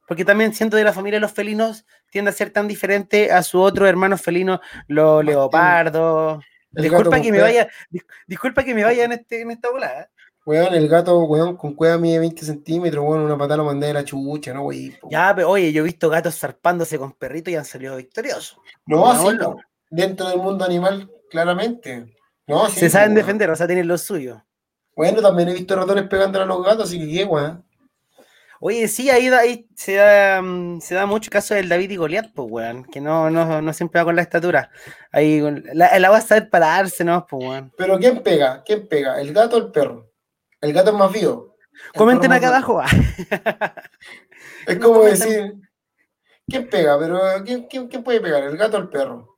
Porque también siento de la familia de los felinos tiende a ser tan diferente a su otro hermano felino, los leopardos. Disculpa que me vaya, disculpa que me vaya en, este, en esta volada. Weón, el gato, weón, con cueva mide 20 centímetros, weón, una patada lo mandé de la chucha, ¿no, weón? Ya, pero oye, yo he visto gatos zarpándose con perritos y han salido victoriosos. No, así no. Dentro del mundo animal, claramente. No, Se saben defender, o sea, tienen lo suyo. Bueno, también he visto ratones pegándole a los gatos, así que qué, weón. Oye, sí, ahí, ahí se, da, mm, se da mucho caso del David y Goliat, pues, weón, que no, no, no siempre va con la estatura. Ahí, la, la va a saber pararse, ¿no? Pues, weón. Pero ¿quién pega? ¿Quién pega? ¿El gato o el perro? El gato es más vivo. Comenten acá abajo. es como decir, ¿quién pega? Pero ¿quién, quién, puede pegar? ¿El gato o el perro?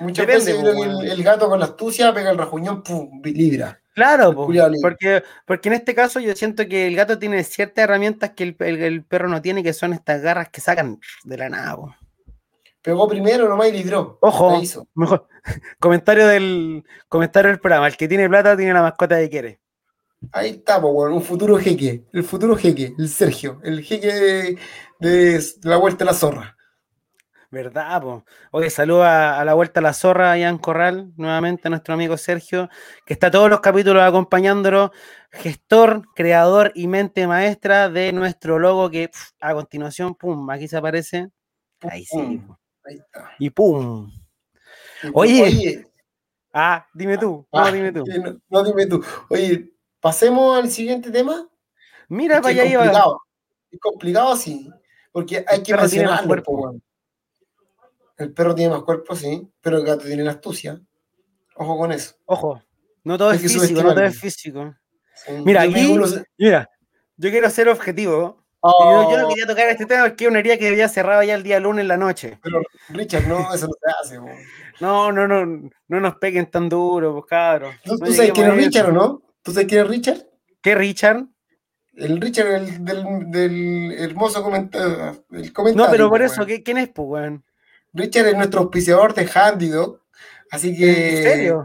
Muchas veces el, gato con la astucia pega el rajuñón, pum, libra. Claro, porque, porque en este caso yo siento que el gato tiene ciertas herramientas que el, perro no tiene, que son estas garras que sacan de la nada. Pegó primero nomás y libró. Ojo, mejor. comentario del comentario del programa. El que tiene plata tiene la mascota que quiere. Ahí estamos, bueno, un futuro jeque, el futuro jeque, el Sergio, el jeque de, la vuelta a la zorra. ¿Verdad, po? Oye, saluda a la vuelta a la zorra en Corral, nuevamente a nuestro amigo Sergio, que está todos los capítulos acompañándolo, gestor, creador y mente maestra de nuestro logo que pf, a continuación, pum, aquí se aparece. Ahí sí. Ahí está. Y pum. Oye. Ah, dime tú, no, ah, dime tú. No, no, dime tú. Oye, pasemos al siguiente tema. Mira, Es para allá complicado. Es complicado, sí. Porque hay que tiene más mencionarlo, cuerpo. El perro tiene más cuerpo, sí, pero el gato tiene la astucia. Ojo con eso. Ojo, no todo es físico, no todo es físico. Sí. Mira, Yo aquí- uno Mira, yo quiero ser objetivo. Oh, Yo, yo no quería tocar este tema porque es una herida que había cerrado ya el día lunes en la noche. Pero Richard, no, eso no se hace. No, no, no, no nos peguen tan duro, pues cabros. ¿Tú, No tú sabes quién es Richard o no? ¿Tú sabes quién es Richard? ¿Qué, Richard? El Richard el, del, del hermoso comentario. El comentario No, pero por po, eso, weón. ¿qué- ¿quién es, pues, weón? Richard es nuestro auspiciador de Handy Dog. Así que. ¿En serio?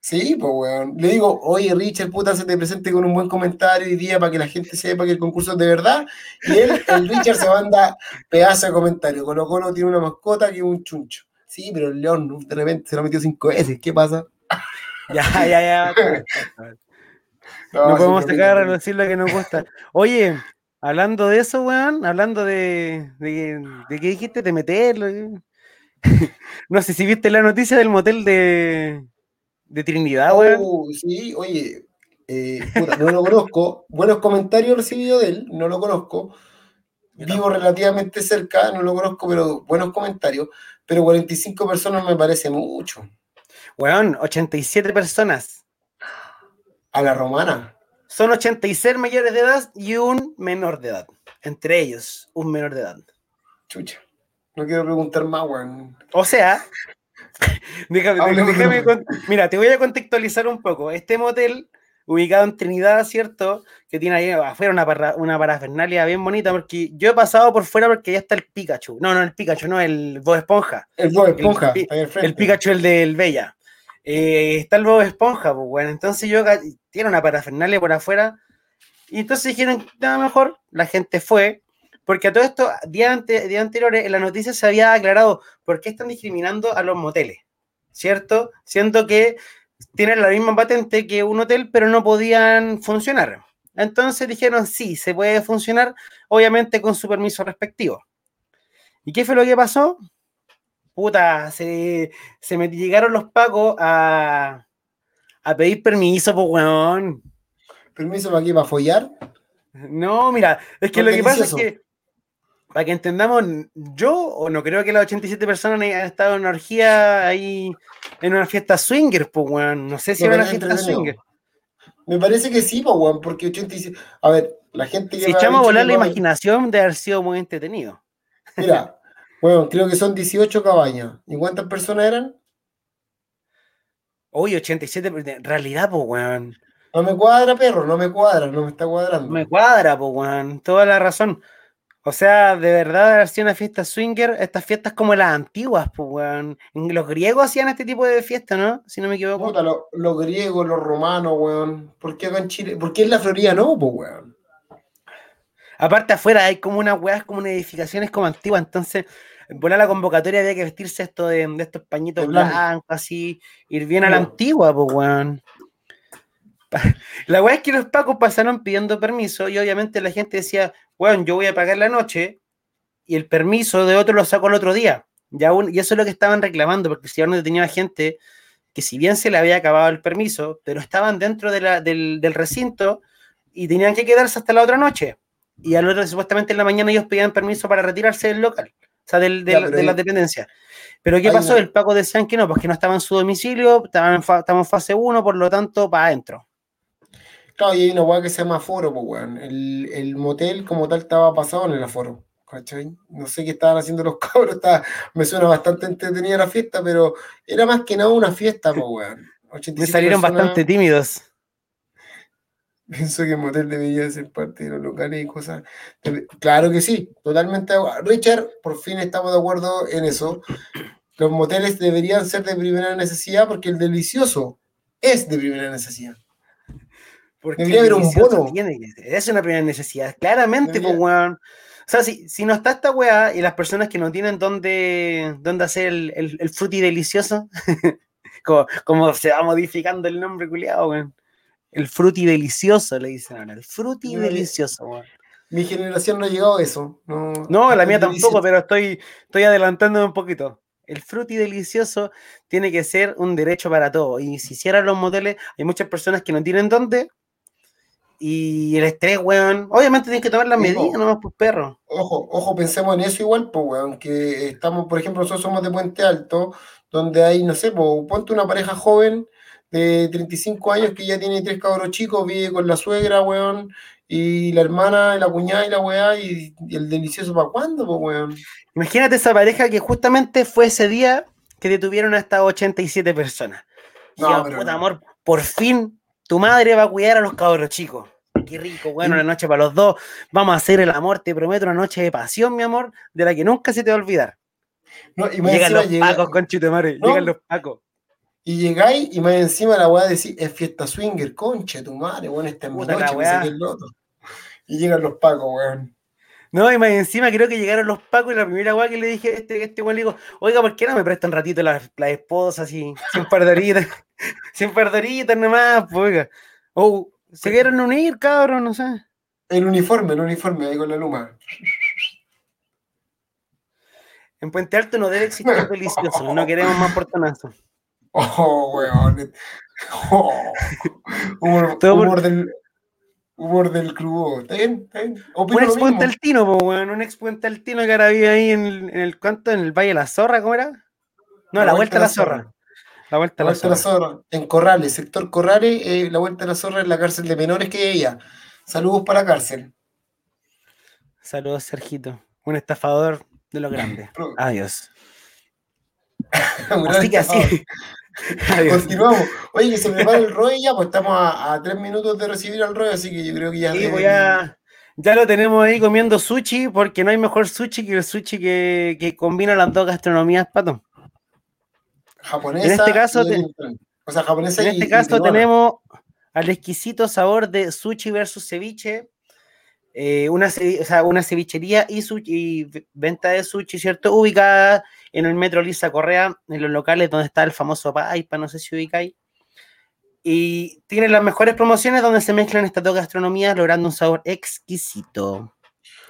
Sí, pues, weón. Le digo, oye, Richard, puta, se te presente con un buen comentario hoy día para que la gente sepa que el concurso es de verdad. Y él, el Richard, se manda pedazo de comentario. Colo Colo tiene una mascota que es un chuncho. Sí, pero el León de repente se lo metió cinco veces. ¿Qué pasa? Ya, ya, ya. No, sí, podemos sacar a relucir lo que nos gusta. Oye, hablando de eso, weón, hablando de, de, de qué dijiste, de meterlo. ¿eh? No sé si viste la noticia del motel de, de Trinidad, weón. Oh, sí, oye, eh, puta, no lo conozco. Buenos comentarios recibido de él, no lo conozco. Vivo relativamente cerca, no lo conozco, pero buenos comentarios. Pero 45 personas me parece mucho. Weón, 87 personas. A la romana. Son 86 mayores de edad y un menor de edad. Entre ellos, un menor de edad. Chucha. No quiero preguntar más, weón. O sea, déjame, déjame mira, te voy a contextualizar un poco. Este motel, ubicado en Trinidad, ¿cierto? Que tiene ahí afuera una, parra- una parafernalia bien bonita, porque yo he pasado por fuera porque ya está el Pikachu. No, no, el Pikachu, no, el Bob Esponja. El Bob Esponja, al frente. El Pikachu, el del Bella. Eh, está el Bob Esponja, pues bueno. Entonces yo tiene una parafernalia por afuera. Y entonces dijeron, nada mejor, la gente fue. Porque a todo esto, días ante- anteriores, en la noticia se había aclarado por qué están discriminando a los moteles, ¿cierto? Siendo que tienen la misma patente que un hotel, pero no podían funcionar. Entonces dijeron, sí, se puede funcionar, obviamente con su permiso respectivo. ¿Y qué fue lo que pasó? Puta, se, se me llegaron los pacos a, a pedir permiso, pues, weón. ¿Permiso para qué? ¿Para follar? No, mira, es que lo que pasa es que, para que entendamos, yo o no creo que las 87 personas hayan estado en una orgía ahí, en una fiesta swinger, pues, weón. No sé si No, era una fiesta swinger. Me parece que sí, pues, weón, porque 87... A ver, la gente que Si echamos a volar la imaginación, de haber sido muy entretenido. Mira, bueno, creo que son 18 cabañas. ¿Y cuántas personas eran? Oye, 87, pero en realidad, pues, weón. No me cuadra, perro, no me cuadra, no me está cuadrando. Me cuadra, pues, weón. Toda la razón. O sea, de verdad, haber sido una fiesta swinger, estas fiestas como las antiguas, pues, weón. Los griegos hacían este tipo de fiestas, ¿no? Si no me equivoco. Puta, lo- los griegos, los romanos, weón. ¿Por qué acá en Chile? ¿Por qué en la Florida no, pues, weón? Aparte, afuera hay como unas weas, como unas edificaciones como antiguas, entonces, volar la convocatoria había que vestirse esto de, de estos pañitos blancos, así, ir bien a la antigua, pues, weón. La wea es que los pacos pasaron pidiendo permiso y obviamente la gente decía, weón, yo voy a pagar la noche y el permiso de otro lo saco el otro día. Y, aún- y eso es lo que estaban reclamando, porque si aún no tenía gente que si bien se le había acabado el permiso, pero estaban dentro de la- del, del recinto y tenían que quedarse hasta la otra noche. Y al otro, supuestamente en la mañana ellos pedían permiso para retirarse del local, o sea, del, de las dependencias. Pero ¿qué pasó? El Paco decían que no, porque no estaba en su domicilio, estaban en fa- estamos en fase 1, por lo tanto, para adentro. Claro, y hay una weá que se llama aforo, pues, weón. El, el motel como tal estaba pasado en el aforo. ¿Cachai? No sé qué estaban haciendo los cabros, estaba- me suena bastante entretenida la fiesta, pero era más que nada una fiesta, pues, weón. Me 87 salieron personas. bastante tímidos. Pienso que el motel debería ser parte de los locales y cosas. Claro que sí, totalmente. Richard, por fin estamos de acuerdo en eso. Los moteles deberían ser de primera necesidad porque el delicioso es de primera necesidad. Porque Debería haber un bono. tiene Es una primera necesidad, claramente, pues, Debería- weón. sea, si, si no está esta weá y las personas que no tienen dónde, dónde hacer el, el, el fruti delicioso, como, como se va modificando el nombre culiado, weón. El fruti delicioso, le dicen ahora. El fruti Yo- delicioso, weón. Mi generación no ha llegado a eso. No, No, la mía tampoco, pero estoy, estoy adelantándome un poquito. El fruti delicioso tiene que ser un derecho para todos. Y si hicieran los moteles, hay muchas personas que no tienen dónde. Y el estrés, weón. Obviamente tienes que tomar las medidas, nomás, pues perro. Ojo, ojo, pensemos en eso igual, pues, weón, que estamos, por ejemplo, nosotros somos de Puente Alto, donde hay, no sé, pues, ponte una pareja joven de 35 años que ya tiene tres cabros chicos, vive con la suegra, weón, y la hermana, y la cuñada y la weá, y, y el delicioso para cuándo, pues, weón. Imagínate esa pareja que justamente fue ese día que detuvieron a estas 87 personas. No, Dijeron, pero puta amor, por fin tu madre va a cuidar a los cabros chicos. Qué rico, bueno, una noche para los dos. Vamos a hacer el amor, te prometo una noche de pasión, mi amor, de la que nunca se te va a olvidar. No, y más Llegan los llega- pacos, conchito madre, No. llegan los pacos. y llegáis y más encima la weá decir, es fiesta swinger, conche tu madre, weón, esta es mi noche, el loto. Y llegan los pacos, weón. No, y más encima creo que llegaron los pacos y la primera weá que le dije a este, este weón le digo, oiga, ¿por qué no me presta un ratito las la esposas así, sin par de horitas, sin par de horitas nomás, pues, oiga. O se quieren unir, cabrón, no sé. El uniforme, el uniforme, ahí con la luma. En Puente Alto no debe existir delicioso, no queremos más portonazos. Oh, weón. Oh. Humor, humor del, humor del club. ¿Está bien? ¿Está bien? Opino Un lo ex mismo. Puente Altino, po, weón, un ex Puente Altino que ahora vive ahí en el, en el ¿cuánto? En el Valle de la Zorra, ¿cómo era? No, la, vuelta a la Zorra. La vuelta La la vuelta a la Zorra. En Corrales, sector Corrales, eh, la vuelta a la zorra en la cárcel de menores que ella. Saludos para la cárcel. Saludos, Sergito. Un estafador de los grandes. Adiós. Así que así. Adiós. Continuamos. Oye, que se prepara el ROE ya, pues estamos a, a tres minutos de recibir al ROE, así que yo creo que ya. Sí, pues ya, ya lo tenemos ahí comiendo sushi, porque no hay mejor sushi que el sushi que, que combina las dos gastronomías, pato. japonesa. En este caso y te- oriental. O sea, japonesa En y- este caso tenemos al exquisito sabor de sushi versus ceviche, eh, una, o sea, una cevichería y, sushi- y venta de sushi, ¿cierto? Ubicada en el metro Lisa Correa, en los locales donde está el famoso Paipa, no sé si ubicáis. Y tiene las mejores promociones donde se mezclan estas dos gastronomías, logrando un sabor exquisito.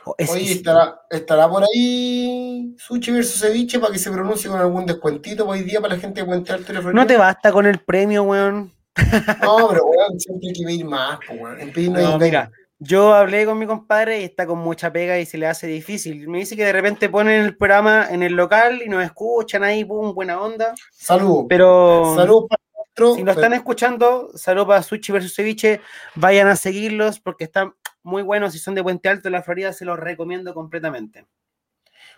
Oye. ¿estará, estará por ahí sushi versus ceviche para que se pronuncie con algún descuentito hoy día para la gente de Puente Alto y la Florida? No te basta con el premio, weón. No, pero weón, siempre hay que pedir más, weón. En pedir no mira, yo hablé con mi compadre y está con mucha pega y se le hace difícil. Me dice que de repente ponen el programa en el local y nos escuchan ahí, pum, buena onda. Saludos. Pero Saludos para si lo están escuchando, saludos para Sushi versus Ceviche, vayan a seguirlos porque están muy buenos. Si son de Puente Alto, la Florida, se los recomiendo completamente.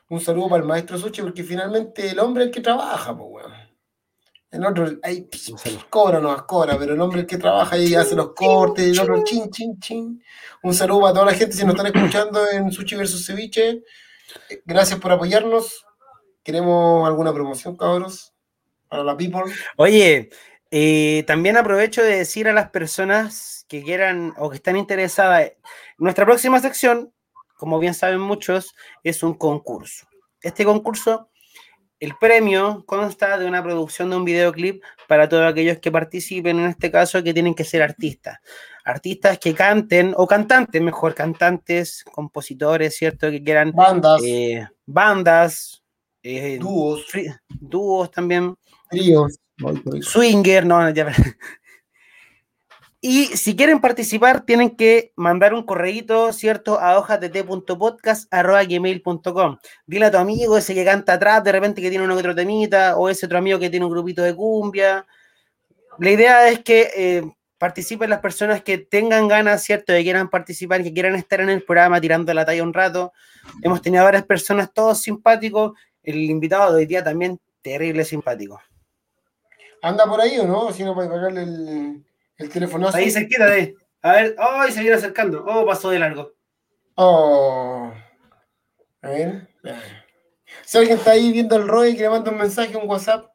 Un saludo para el maestro Suchi, porque finalmente el hombre es el que trabaja, pues, weón. El otro, ahí, cobra, no cobra, pero el hombre que trabaja y hace los cortes, el otro, chin, chin, chin. Un saludo para toda la gente si nos están escuchando en Sushi versus Ceviche. Gracias por apoyarnos. Queremos alguna promoción, cabros, para la people. Oye, eh, también aprovecho de decir a las personas que quieran o que están interesadas, nuestra próxima sección, como bien saben muchos, es un concurso. Este concurso, el premio consta de una producción de un videoclip para todos aquellos que participen, en este caso, que tienen que ser artistas. Artistas que canten, o cantantes, mejor, cantantes, compositores, ¿cierto? Que quieran Bandas, eh, bandas, eh, dúos, dúos también, tríos. Swinger, no, ya. Y si quieren participar, tienen que mandar un correíto, ¿cierto? A hojasdt.podcast.gmail.com. Dile a tu amigo, ese que canta atrás, de repente que tiene uno que otro temita, o ese otro amigo que tiene un grupito de cumbia. La idea es que eh, participen las personas que tengan ganas, ¿cierto? De que quieran participar, que quieran estar en el programa tirando la talla un rato. Hemos tenido varias personas, todos simpáticos. El invitado de hoy día también terrible simpático. ¿Anda por ahí o no? Si no, para pagarle el, el telefonazo. Ahí cerquita de. A ver, ¡ay! se viene acercando. Oh, pasó de largo. Oh. A ver. Si alguien está ahí viendo el ROE y que le manda un mensaje, un WhatsApp.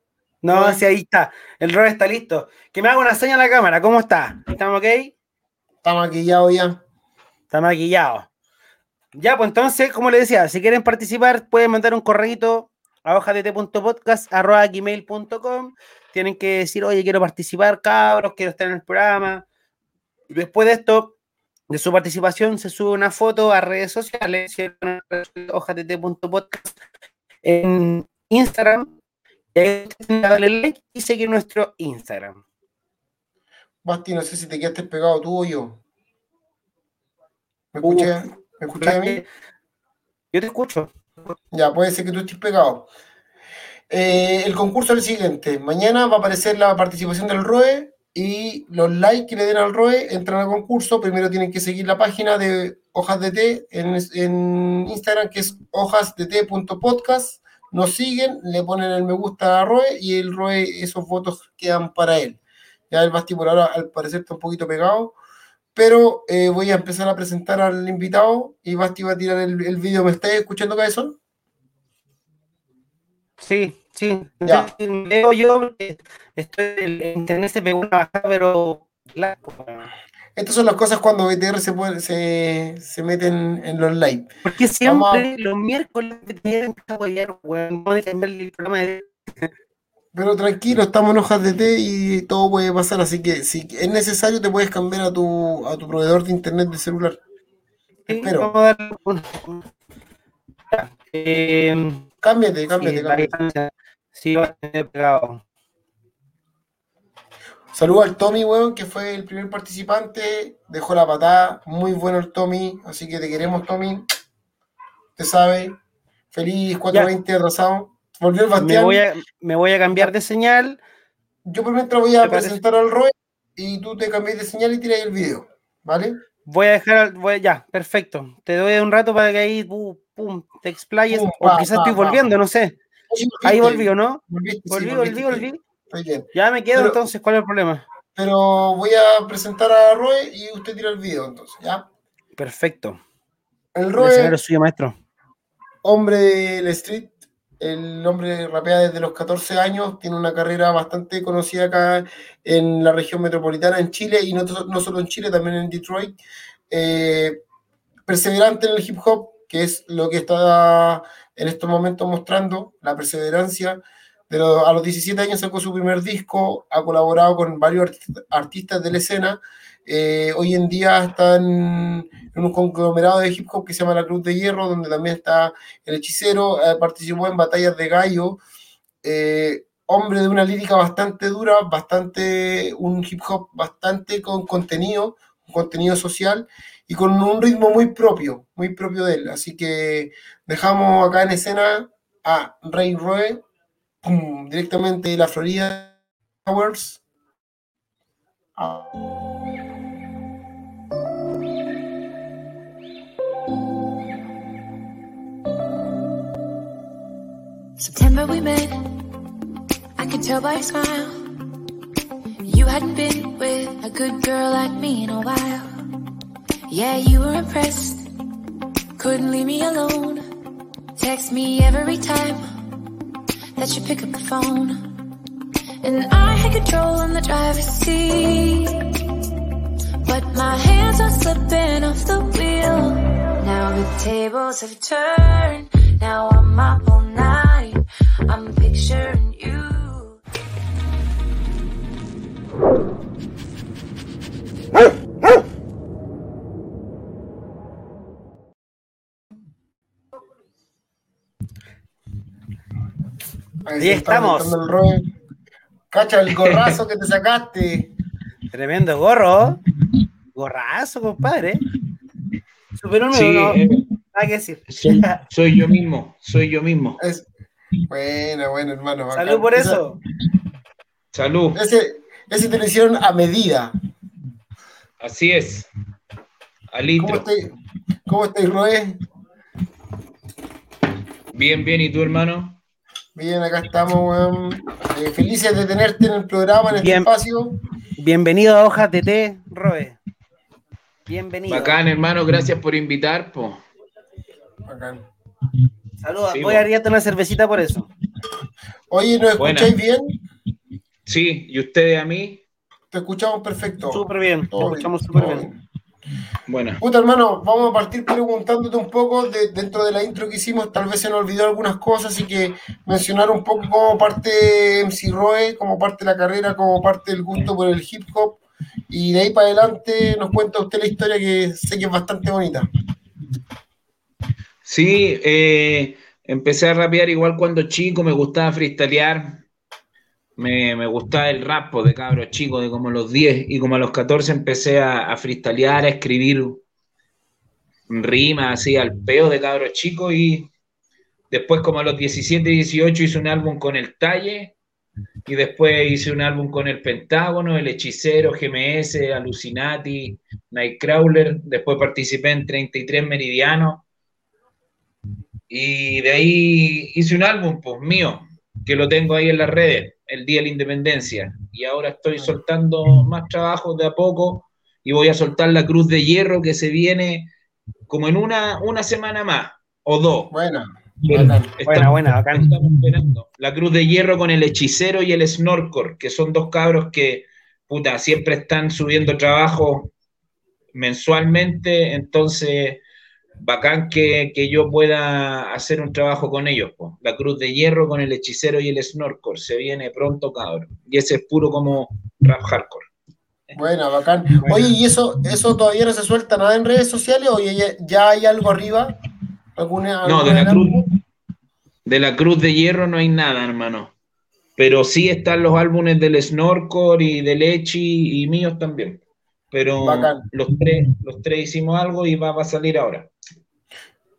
No, Ay. sí, ahí está. El rol está listo. Que me haga una seña a la cámara. ¿Cómo está? ¿Estamos ok? Está maquillado ya. Está maquillado. Ya, pues entonces, como le decía, si quieren participar, pueden mandar un correito a hojadt.podcast.gmail.com. Tienen que decir, oye, quiero participar, cabros, quiero estar en el programa. Después de esto, de su participación, se sube una foto a redes sociales, hojadt.podcast en Instagram. Y ahí darle like y seguir nuestro Instagram. Basti, no sé si te quedaste pegado tú o yo. ¿Me escuchas? ¿Me escuchas a mí? Yo te escucho. Ya, puede ser que tú estés pegado. Eh, el concurso es el siguiente. Mañana va a aparecer la participación del ROE y los likes que le den al ROE entran al concurso. Primero tienen que seguir la página de Hojas de Té en, Instagram, que es hojasdt.podcast. Nos siguen, le ponen el me gusta a ROE y el ROE, esos votos quedan para él. Ya el Basti por ahora al parecer está un poquito pegado, pero eh, voy a empezar a presentar al invitado y Basti va a tirar el, el vídeo. ¿Me estáis escuchando, Cabezón? Sí, sí. Ya. Veo yo estoy, el internet se pegó una bajada, pero... Estas son las cosas cuando BTR se, puede, se, se meten en los live. Porque siempre a... los miércoles BTR apoyar, weón, no cambiar el programa de... Pero tranquilo, estamos en hojas de té y todo puede pasar, así que si es necesario te puedes cambiar a tu, a tu proveedor de internet de celular. Sí, Espero. Vamos a darle un... eh, cámbiate, cámbiate, sí, cámbiate. Sí, va a tener pegado. Saludos al Tommy, weón, que fue el primer participante. Dejó la patada. Muy bueno el Tommy. Así que te queremos, Tommy. Te sabe. Feliz 420 atrasado. Volvió el Bastián. Me voy, a, me voy a cambiar de señal. Yo por mientras voy a presentar parece? al Roy y tú te cambias de señal y tiras el video. ¿Vale? Voy a dejar, voy, ya, perfecto. Te doy un rato para que ahí pum, pum te explayes. Pum, o quizás estoy volviendo, no sé. Ahí volvió, ¿no? Volviste, volví, sí, volví, volví. Bien. Ya me quedo Pero- entonces, ¿cuál es el problema? Pero voy a presentar a Roy y usted tira el video entonces, ¿ya? Perfecto. El El escenario es suyo, maestro. hombre del street, el hombre rapea desde los 14 años, tiene una carrera bastante conocida acá en la región metropolitana, en Chile, y no, no solo en Chile, también en Detroit. Eh, perseverante en el hip hop, que es lo que está en estos momentos mostrando, la perseverancia. De a los 17 años sacó su primer disco, ha colaborado con varios artistas, de la escena. Eh, hoy en día está en, un conglomerado de hip hop que se llama La Cruz de Hierro, donde también está el hechicero, eh, participó en batallas de gallo. eh, hombre de una lírica bastante dura, bastante, un hip hop bastante con contenido, contenido social y con un ritmo muy propio, muy propio de él. Así que dejamos acá en escena a Ray Roy, pum, directamente de la Florida Towers. Ah. September we met. I could tell by your smile. You hadn't been with a good girl like me in a while. Yeah, you were impressed. Couldn't leave me alone. Text me every time that you pick up the phone. And I had control in the driver's seat. But my hands are slipping off the wheel. Now the tables have turned. Now I'm up all night. I'm picturing you. Ahí estamos. el. Cacha el gorrazo que te sacaste. Tremendo gorro. Gorrazo, compadre. Super uno, Sí, no, eh, nada que decir. soy, soy yo mismo, soy yo mismo. Es... Bueno, bueno, hermano. bacán. Salud por eso. Salud, Ese, ese te lo hicieron a medida. así es. Al ¿Cómo estáis, ¿Cómo estáis, Roe? Bien, bien, ¿y tú, hermano? Bien, acá estamos, weón. Eh, felices de tenerte en el programa, en este Bien. espacio. Bienvenido a Hojas de Té, Roe. Bienvenido. Bacán, hermano, gracias por invitar, po. Bacán. Saludos. Sí, Voy a darte una cervecita por eso. Oye, ¿nos escucháis bien? Sí, ¿y ustedes a mí? Te escuchamos perfecto. Súper bien. Te escuchamos súper bien. Buena. Puta hermano, vamos a partir preguntándote un poco de- dentro de la intro que hicimos, tal vez se nos olvidó algunas cosas, así que mencionar un poco cómo parte MC Roe, cómo parte la carrera, cómo parte el gusto por el hip hop, y de ahí para adelante nos cuenta usted la historia que sé que es bastante bonita. Sí, eh, empecé a rapear igual cuando chico, me gustaba freestylear, me, gustaba el rap de cabros chicos, de como los 10, y como a los 14 empecé a, a freestylear, a escribir rimas así al peo de cabros chicos, y después como a los 17, 18 hice un álbum con el Talle, y después hice un álbum con el Pentágono, el Hechicero, GMS, Alucinati, Nightcrawler, después participé en 33 Meridianos, y de ahí hice un álbum, pues mío, que lo tengo ahí en las redes, el Día de la Independencia. Y ahora estoy soltando más trabajos de a poco y voy a soltar la Cruz de Hierro que se viene como en una, una semana más o dos. Buena, estamos- Buena, buena, bacán. La Cruz de Hierro con el Hechicero y el Snorkor, que son dos cabros que, puta, siempre están subiendo trabajo mensualmente, entonces bacán que, que yo pueda hacer un trabajo con ellos. po. La Cruz de Hierro con el Hechicero y el Snorkor, se viene pronto, cabrón. Y ese es puro como rap hardcore. Buena, bacán. Oye, ¿y eso, eso todavía no se suelta nada en redes sociales? Oye, ¿ya, ya hay algo arriba? ¿Alguna, No, de la Cruz, de la Cruz de Hierro no hay nada, hermano. Pero sí están los álbumes del Snorkor y del Echi y míos también. Pero Bacán. los tres, los tres hicimos algo y va, va a salir ahora.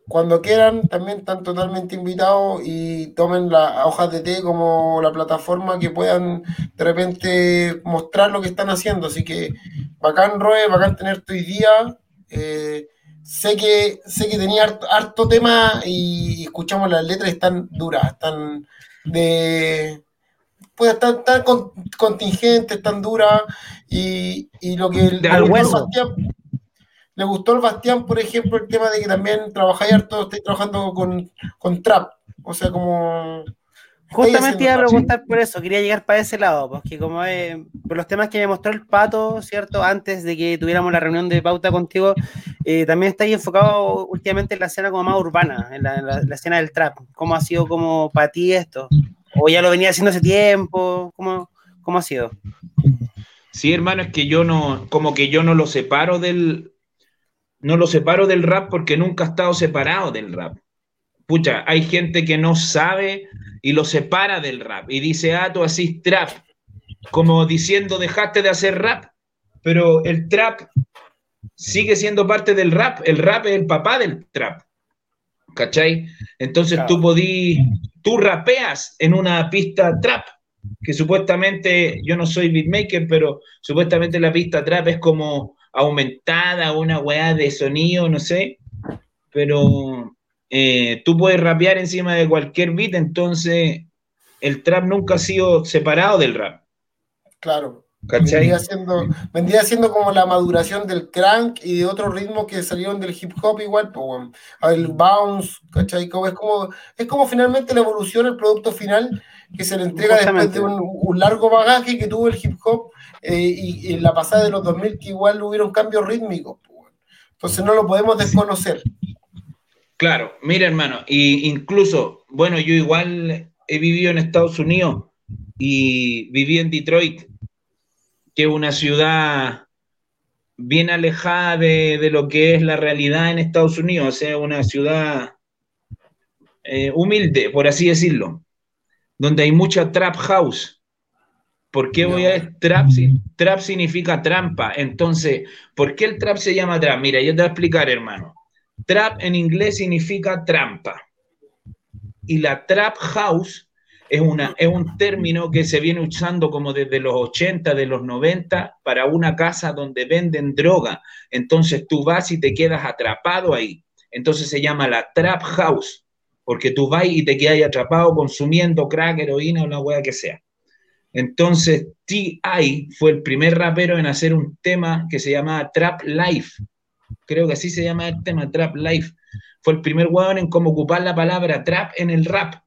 Cuando quieran, también están totalmente invitados y tomen la hojas de té como la plataforma que puedan de repente mostrar lo que están haciendo. Así que bacán, Roe, bacán tenerte hoy día. Eh, sé que sé que tenía harto, harto tema y escuchamos las letras están duras, están de pues tan con- contingentes, tan duras y, y lo que le al gustó. Bastián- le gustó al Bastián, por ejemplo, el tema de que también trabajáis harto, estáis trabajando con, con trap, o sea, como Justamente iba a preguntar por eso, quería llegar para ese lado, porque como es, por los temas que me mostró el Pato, ¿cierto? Antes de que tuviéramos la reunión de pauta contigo, eh, también estáis enfocado últimamente en la escena como más urbana, en la, en la- la escena del trap. ¿Cómo ha sido como para ti esto? ¿O ya lo venía haciendo hace tiempo? ¿Cómo, cómo ha sido? Sí, hermano, es que yo no, como que yo no lo separo del, no lo separo del rap porque nunca he estado separado del rap. Pucha, hay gente que no sabe y lo separa del rap y dice, ah, tú así trap, como diciendo, dejaste de hacer rap, pero el trap sigue siendo parte del rap, el rap es el papá del trap, ¿cachai? Entonces Claro. tú podí, tú rapeas en una pista trap, que supuestamente, yo no soy beatmaker, pero supuestamente la pista trap es como aumentada, una weá de sonido, no sé, pero eh, tú puedes rapear encima de cualquier beat, entonces el trap nunca ha sido separado del rap, claro, ¿cachai? vendría siendo, vendría siendo como la maduración del crank y de otros ritmos que salieron del hip hop igual, pues, el bounce, ¿cachai? Como, es, como, es como finalmente la evolución, el producto final que se le entrega después de un, un largo bagaje que tuvo el hip hop eh, y, y en la pasada de los 2000 que igual hubieron cambios rítmicos. pues. Entonces no lo podemos desconocer. Claro, mira hermano, y incluso, bueno, yo igual he vivido en Estados Unidos y viví en Detroit, que una ciudad bien alejada de, de lo que es la realidad en Estados Unidos, o sea, una ciudad eh, humilde, por así decirlo, donde hay mucha trap house. ¿Por qué voy a decir trap? Trap significa trampa. Entonces, ¿por qué el trap se llama trap? Mira, yo te voy a explicar, hermano. Trap en inglés significa trampa. Y la trap house es, una, es un término que se viene usando como desde los 80, de los 90, para una casa donde venden droga. Entonces tú vas y te quedas atrapado ahí. Entonces se llama la trap house, porque tú vas y te quedas atrapado consumiendo crack, heroína o la wea que sea. Entonces T.I. fue el primer rapero en hacer un tema que se llamaba Trap Life. Creo que así se llama el tema, Trap Life. Fue el primer weón en cómo ocupar la palabra trap en el rap.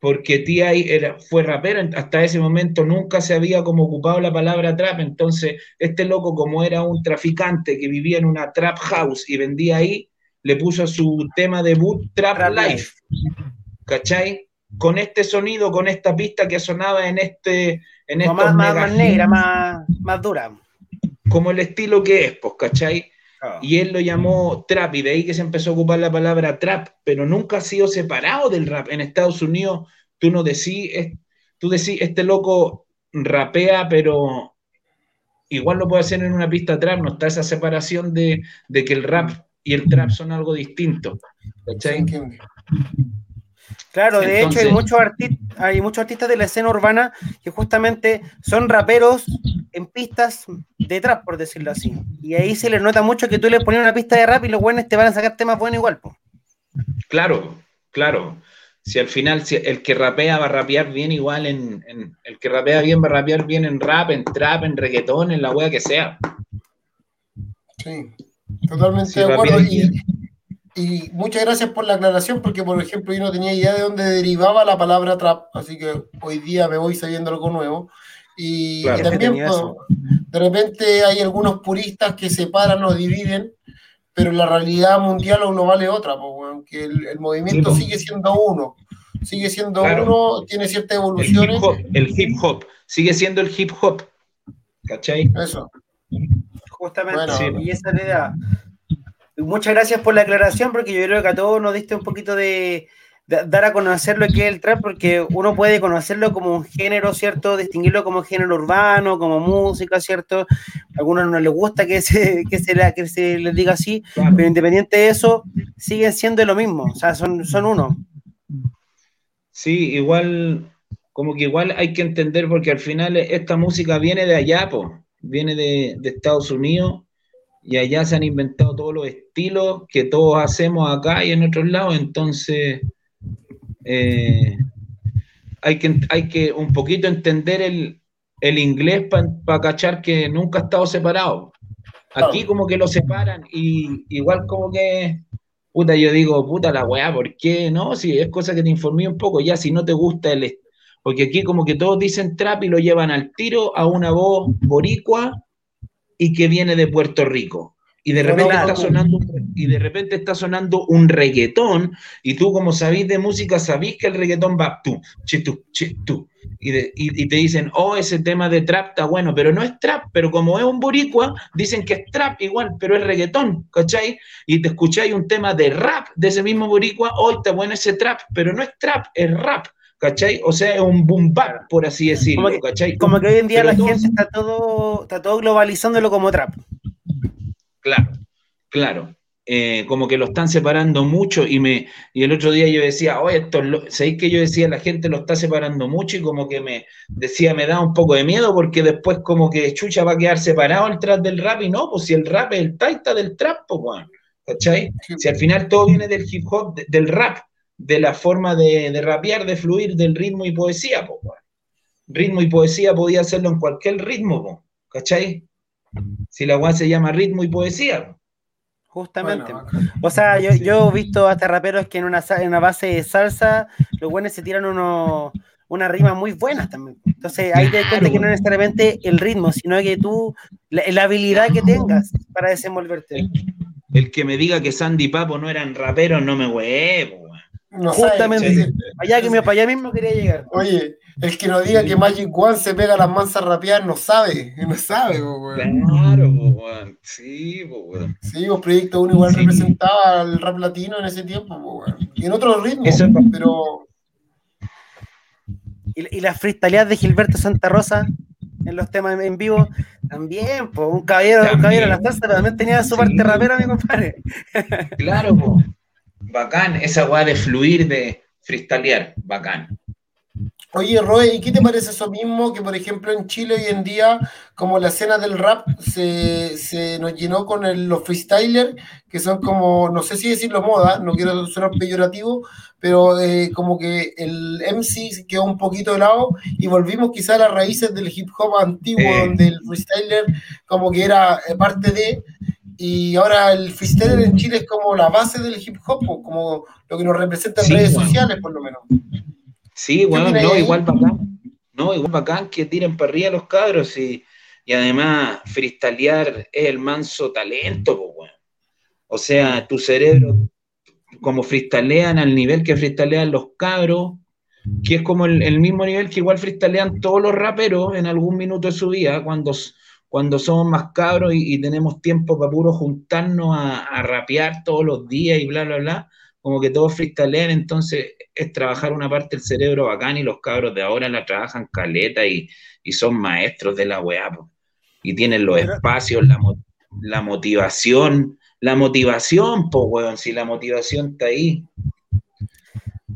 Porque T.I. era, fue rapero, hasta ese momento nunca se había como ocupado la palabra trap, entonces este loco como era un traficante que vivía en una trap house y vendía ahí, le puso su tema debut Trap, Life, ¿cachai? Con este sonido, con esta pista que sonaba en este... En más, más, negra, más, más dura. Como el estilo que es, pues, ¿cachai? Y él lo llamó trap, y de ahí que se empezó a ocupar la palabra trap, pero nunca ha sido separado del rap. En Estados Unidos, tú no decís, tú decís, este loco rapea, pero igual lo puede hacer en una pista trap, no está esa separación de, que el rap y el trap son algo distinto. ¿Cachai? Claro, de hecho hay muchos, hay muchos artistas de la escena urbana que justamente son raperos en pistas de trap, por decirlo así. Y ahí se les nota mucho que tú le pones una pista de rap y los buenos te van a sacar temas buenos igual. Claro, claro. Si al final si el que rapea va a rapear bien igual en, El que rapea bien va a rapear bien en rap, en trap, en reggaetón, en la wea que sea. Sí, totalmente de acuerdo. Y, muchas gracias por la aclaración, porque por ejemplo yo no tenía idea de dónde derivaba la palabra trap, así que hoy día me voy sabiendo algo nuevo. Y, también pues, de repente hay algunos puristas que separan o dividen, pero en la realidad mundial uno vale otra, pues, que el, movimiento sigue siendo uno, sigue siendo uno, tiene ciertas evoluciones. El hip, hop, sigue siendo el hip hop, ¿cachai? Eso. Justamente, y esa idea. Muchas gracias por la aclaración, porque yo creo que a todos nos diste un poquito de, dar a conocer lo que es el trap, porque uno puede conocerlo como un género, ¿cierto? Distinguirlo como género urbano, como música, ¿cierto? A algunos no les gusta que se, que se, que se les diga así, pero independiente de eso, siguen siendo lo mismo, o sea, son, son uno. Sí, igual, como que igual hay que entender, porque al final esta música viene de allá, viene de, de Estados Unidos y allá se han inventado todos los estilos que todos hacemos acá y en otros lados, entonces eh, hay, que, hay que un poquito entender el, inglés para cachar que nunca ha estado separado. Aquí como que lo separan y igual como que, puta, yo digo, puta la weá, ¿por qué? No, si es cosa que te informé un poco, ya si no te gusta el... Porque aquí como que todos dicen trap y lo llevan al tiro a una voz boricua y que viene de Puerto Rico y de repente está sonando y de repente está sonando un reggaetón y tú como sabís de música sabís que el reggaetón va tú, tú, tú y, y, te dicen, oh, ese tema de trap está bueno, pero no es trap, pero como es un boricua, dicen que es trap igual, pero es reggaetón, ¿cachai? Y te escucháis un tema de rap de ese mismo boricua, oh, está bueno ese trap, pero no es trap, es rap. ¿Cachai? O sea, es un boom bap, por así decirlo, como que, ¿cachai? Como que hoy en día la gente está todo, está todo globalizándolo como trap. Claro, claro. Eh, como que lo están separando mucho y me y el otro día yo decía, oye, esto ¿sabéis que yo decía la gente lo está separando mucho y como que me decía, me da un poco de miedo porque después como que Chucha va a quedar separado el trap del rap y no, pues si el rap es el taita del trap, pues ¿cachai? Si al final todo viene del hip hop, del rap, de la forma de, de rapear, de fluir, del ritmo y poesía, pues Ritmo y poesía podía hacerlo en cualquier ritmo, ¿cachai? Si la weá se llama ritmo y poesía. Justamente. o sea, yo, yo, he visto hasta raperos que en una, en una base de salsa, los buenos se tiran unos una rima muy buenas también. Entonces ahí te das cuenta que no necesariamente el ritmo, sino que tú, la, habilidad que tengas para desenvolverte. El, que me diga que Sandy Papo no eran raperos, no me huevo. Justamente. allá, que me, para allá mismo quería llegar. Oye, el que nos diga que Magic One se pega las mansas rapeadas no sabe, no sabe, Claro, Sí, weón. Sí, vos Proyecto uno igual representaba al rap latino en ese tiempo, weón. Y en otros ritmos, pero. Y, y las freestyleadas de Gilberto Santa Rosa en los temas en vivo, también, pues, un caballero, un caballero de la salsa, pero también tenía su parte rapera, mi compadre. Claro, pues. Bacán, esa weá de fluir, de freestylear, bacán. Oye, Roy, ¿y qué te parece eso mismo? Que por ejemplo en Chile hoy en día, como la escena del rap se, nos llenó con los freestylers, que son como, no sé si decirlo moda, no quiero sonar peyorativo, pero eh, como que el MC quedó un poquito de lado y volvimos quizá a las raíces del hip hop antiguo, donde el freestyler como que era eh, parte de, y ahora el freestyler en Chile es como la base del hip hop, como lo que nos representa en redes sociales, por lo menos. Sí, bueno, no, igual bacán. No, igual bacán que tiren para arriba los cabros y, y además freestylear es el manso talento, pues, bueno. O sea, tu cerebro, como freestylean al nivel que freestylean los cabros, que es como el, mismo nivel que igual freestylean todos los raperos en algún minuto de su vida, cuando, cuando somos más cabros y, tenemos tiempo para puro juntarnos a, a, rapear todos los días y bla, bla, bla, como que todos freestylean, entonces es trabajar una parte del cerebro bacán y los cabros de ahora la trabajan caleta y, son maestros de la weá, y tienen los espacios, la, la motivación, la motivación, pues, weón, si la motivación está ahí.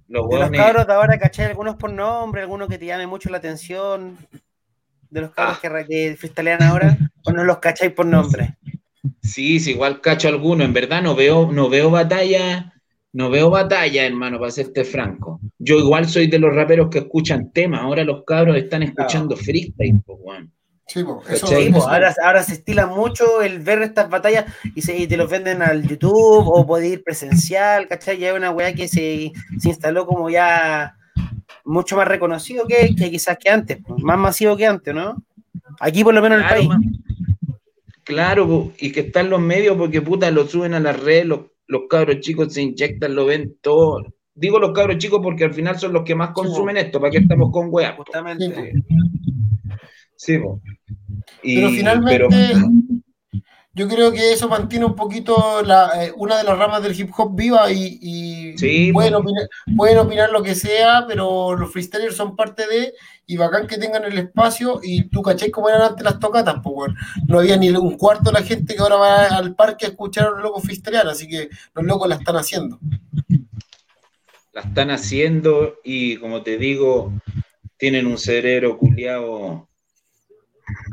Los de los cabros de ahora, ¿cachai? Algunos por nombre, algunos que te llame mucho la atención. De los cabros ah. que, que ahora, o no los cacháis por nombre. Sí, sí, igual cacho alguno. En verdad no veo, no veo batalla, no veo batalla, hermano, para serte franco. Yo igual soy de los raperos que escuchan temas. Ahora los cabros están escuchando freestyle, pues, weón. Sí, ahora, se estila mucho el ver estas batallas y, se, te los venden al YouTube o puede ir presencial, ¿cachai? Ya es una weá que se, instaló como ya mucho más reconocido que, quizás que antes, más masivo que antes, ¿no? Aquí por lo menos en el país. Claro, y que están los medios porque puta lo suben a la red, los, cabros chicos se inyectan, lo ven todo. Digo los cabros chicos porque al final son los que más consumen esto, ¿para qué estamos con weá? Justamente. Sí, pero finalmente, yo creo que eso mantiene un poquito la, eh, una de las ramas del hip hop viva y, pueden, opinar, lo que sea, pero los freestylers son parte de, y bacán que tengan el espacio, y tú caché cómo eran antes las tocatas, pues no había ni un cuarto de la gente que ahora va al parque a escuchar a los locos freestylear, así que los locos la están haciendo. La están haciendo y como te digo, tienen un cerebro culiado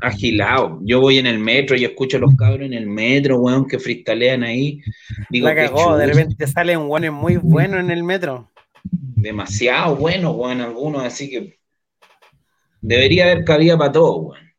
agilado. Yo voy en el metro y escucho a los cabros en el metro, weón, que fristalean ahí. Digo, la cagó, de repente salen weones muy buenos en el metro. Demasiado bueno, weón, algunos, así que debería haber cabida para todo, weón.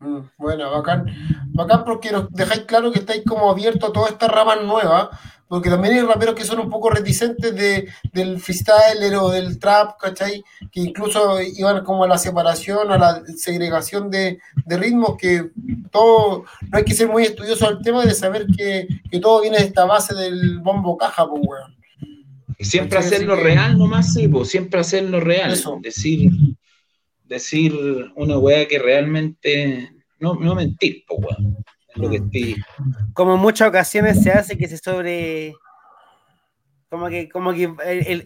Mm, bueno, bacán. Bacán porque nos dejáis claro que estáis como abiertos a todas estas ramas nuevas, porque también hay raperos que son un poco reticentes de, del freestyler o del trap, ¿cachai? Que incluso iban como a la separación, a la segregación de, ritmos, que todo, no hay que ser muy estudioso al tema de saber que, todo viene de esta base del bombo caja, pues, weón. Y siempre hacerlo real nomás, sí, pues, siempre hacerlo real. Decir, decir una weá que realmente, no, no mentir, pues, weón. Como en muchas ocasiones se hace que se sobre. Como que, como que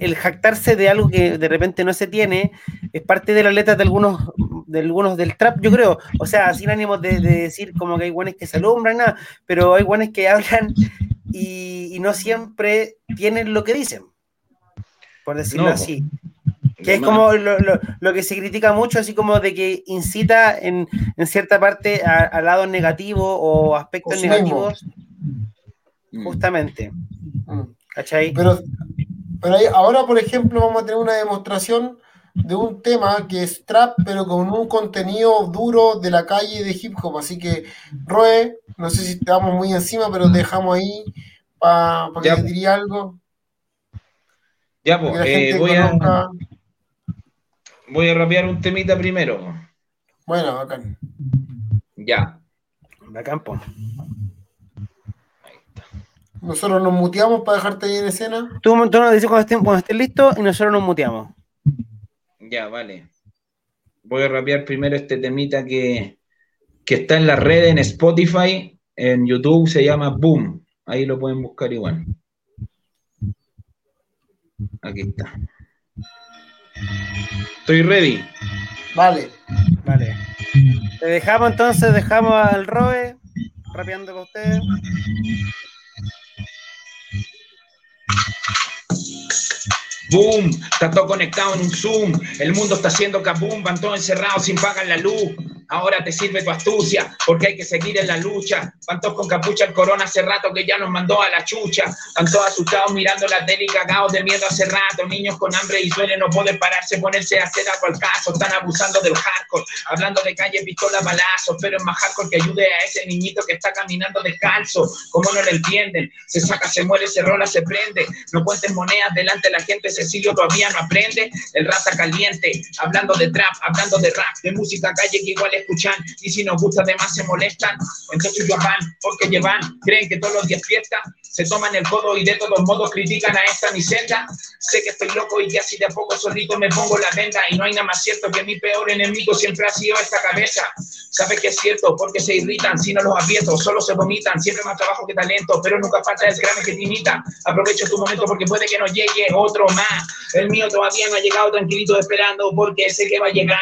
el, jactarse de algo que de repente no se tiene es parte de las letras de algunos, de algunos del trap, yo creo. O sea, sin ánimo de, decir como que hay guanes que se alumbran, nada, pero hay guanes que hablan y, no siempre tienen lo que dicen, por decirlo así. Que es como lo, que se critica mucho, así como de que incita en, cierta parte a, lados negativos o aspectos negativos. Mm. Justamente. Mm. ¿Cachai? Pero, pero ahora, por ejemplo, vamos a tener una demostración de un tema que es trap, pero con un contenido duro de la calle de hip hop. Así que, Roe, no sé si estamos muy encima, pero dejamos ahí para que diría algo. Ya, pues, eh, voy a voy a rapear un temita primero. Bueno, bacán. Ya. Bacán, po. Nosotros nos muteamos para dejarte ahí en escena. Tú, tú nos dices cuando estés, listo y nosotros nos muteamos. Ya, vale. Voy a rapear primero este temita que, que está en la red en Spotify, en YouTube se llama Boom. Ahí lo pueden buscar igual. Aquí está. Estoy ready. Vale. Vale. Te dejamos entonces, dejamos al Roe rapeando con ustedes. Boom, está todo conectado en un Zoom. El mundo está haciendo kaboom, van todos encerrados sin pagar la luz. ahora te sirve tu astucia, porque hay que seguir en la lucha. Tantos con capucha el corona hace rato que ya nos mandó a la chucha. Están asustados mirando la tele y cagados de miedo hace rato. Niños con hambre y suelen no poder pararse, ponerse a hacer algo al caso. Están abusando del hardcore, hablando de calle, pistola, balazos, pero es más hardcore que ayude a ese niñito que está caminando descalzo. Como no lo entienden, se saca, se muere, se rola, se prende. No cuentes monedas delante de la gente, Cecilio todavía no aprende. El rata caliente, hablando de trap, hablando de rap, de música calle que igual escuchan. Y si nos gusta además se molestan. Entonces yo van, porque llevan, creen que todos los días fiesta. Se toman el codo y de todos modos critican a esta mi. Sé que estoy loco y que así de a poco solito me pongo la venda. Y no hay nada más cierto que mi peor enemigo siempre ha sido esta cabeza. Sabes que es cierto, porque se irritan si no los aprieto, solo se vomitan, siempre más trabajo que talento, pero nunca falta el grande que te imita. Aprovecho tu momento porque puede que no llegue otro más. El mío todavía no ha llegado tranquilito esperando porque sé que va a llegar.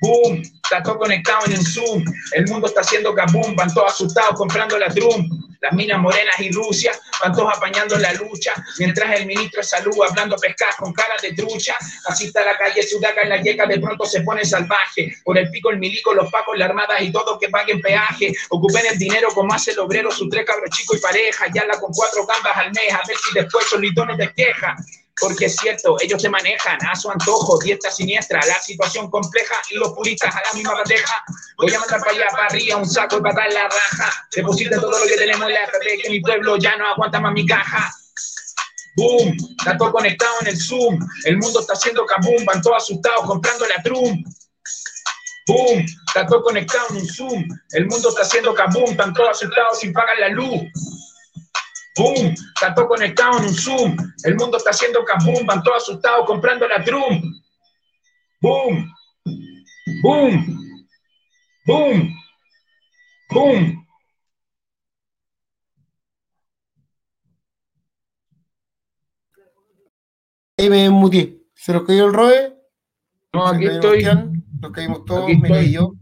Boom, está todo conectado en un Zoom. El mundo está haciendo kaboom, van todos asustados comprando la drum. Las minas morenas y Rusia van todos apañando la lucha. Mientras el ministro de salud hablando pescar con cara de trucha. Así está la calle Sudaca en la yeca, de pronto se pone salvaje. Por el pico el milico, los pacos, la armada y todo que paguen peaje. Ocupen el dinero como hace el obrero, sus tres cabros chicos y pareja. Ya la con cuatro gambas al mes, a ver si después solitones te queja porque es cierto, ellos se manejan a su antojo, dieta siniestra, la situación compleja y los puristas a la misma bandeja. Voy a mandar para allá, para arriba, un saco y para dar la raja. Deposita todo lo que tenemos en la FP, que mi pueblo ya no aguanta más mi caja. Boom, está todo conectado en el Zoom. El mundo está haciendo kaboom, van todos asustados comprando la Trum. Boom, está todo conectado en un Zoom. El mundo está haciendo kaboom, están todos asustados sin pagar la luz. ¡Boom! Está todo conectado en un Zoom. El mundo está haciendo kaboom. Van todos asustados comprando la drum. ¡Boom! ¡Boom! ¡Boom! ¡Boom! Ahí me. ¿Se nos cayó el roe? No, aquí cayó estoy. Nos caímos todos, Aquí me estoy. caí yo.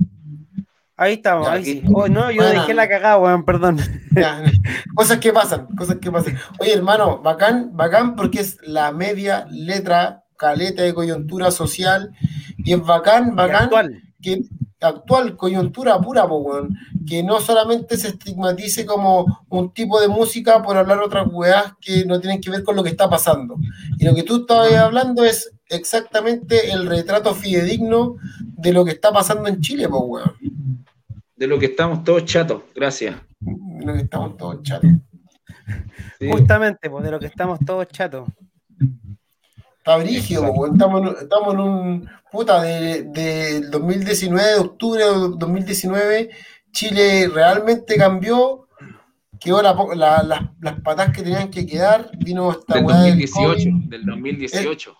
Ahí estamos, Ya, ahí sí. Oh, no, yo dejé la cagada, weón, perdón. Ya, cosas que pasan, cosas que pasan. Oye, hermano, bacán, bacán porque es la media letra, caleta de coyuntura social, y es bacán, bacán Actual. que actual coyuntura pura, po, weón, que no solamente se estigmatice como un tipo de música por hablar otras weas que no tienen que ver con lo que está pasando. Y lo que tú estabas hablando es exactamente el retrato fidedigno de lo que está pasando en Chile, po, weón. De lo que estamos todos chatos, gracias. De lo que estamos todos chatos. Sí. Justamente, pues de lo que estamos todos chatos. Está brígido, po, weón. estamos, en- estamos en un puta de, de 2019, de octubre de 2019, Chile realmente cambió, quedó la po- la- la- las patas que tenían que quedar, vino esta Del weá del 2018, COVID. del 2018.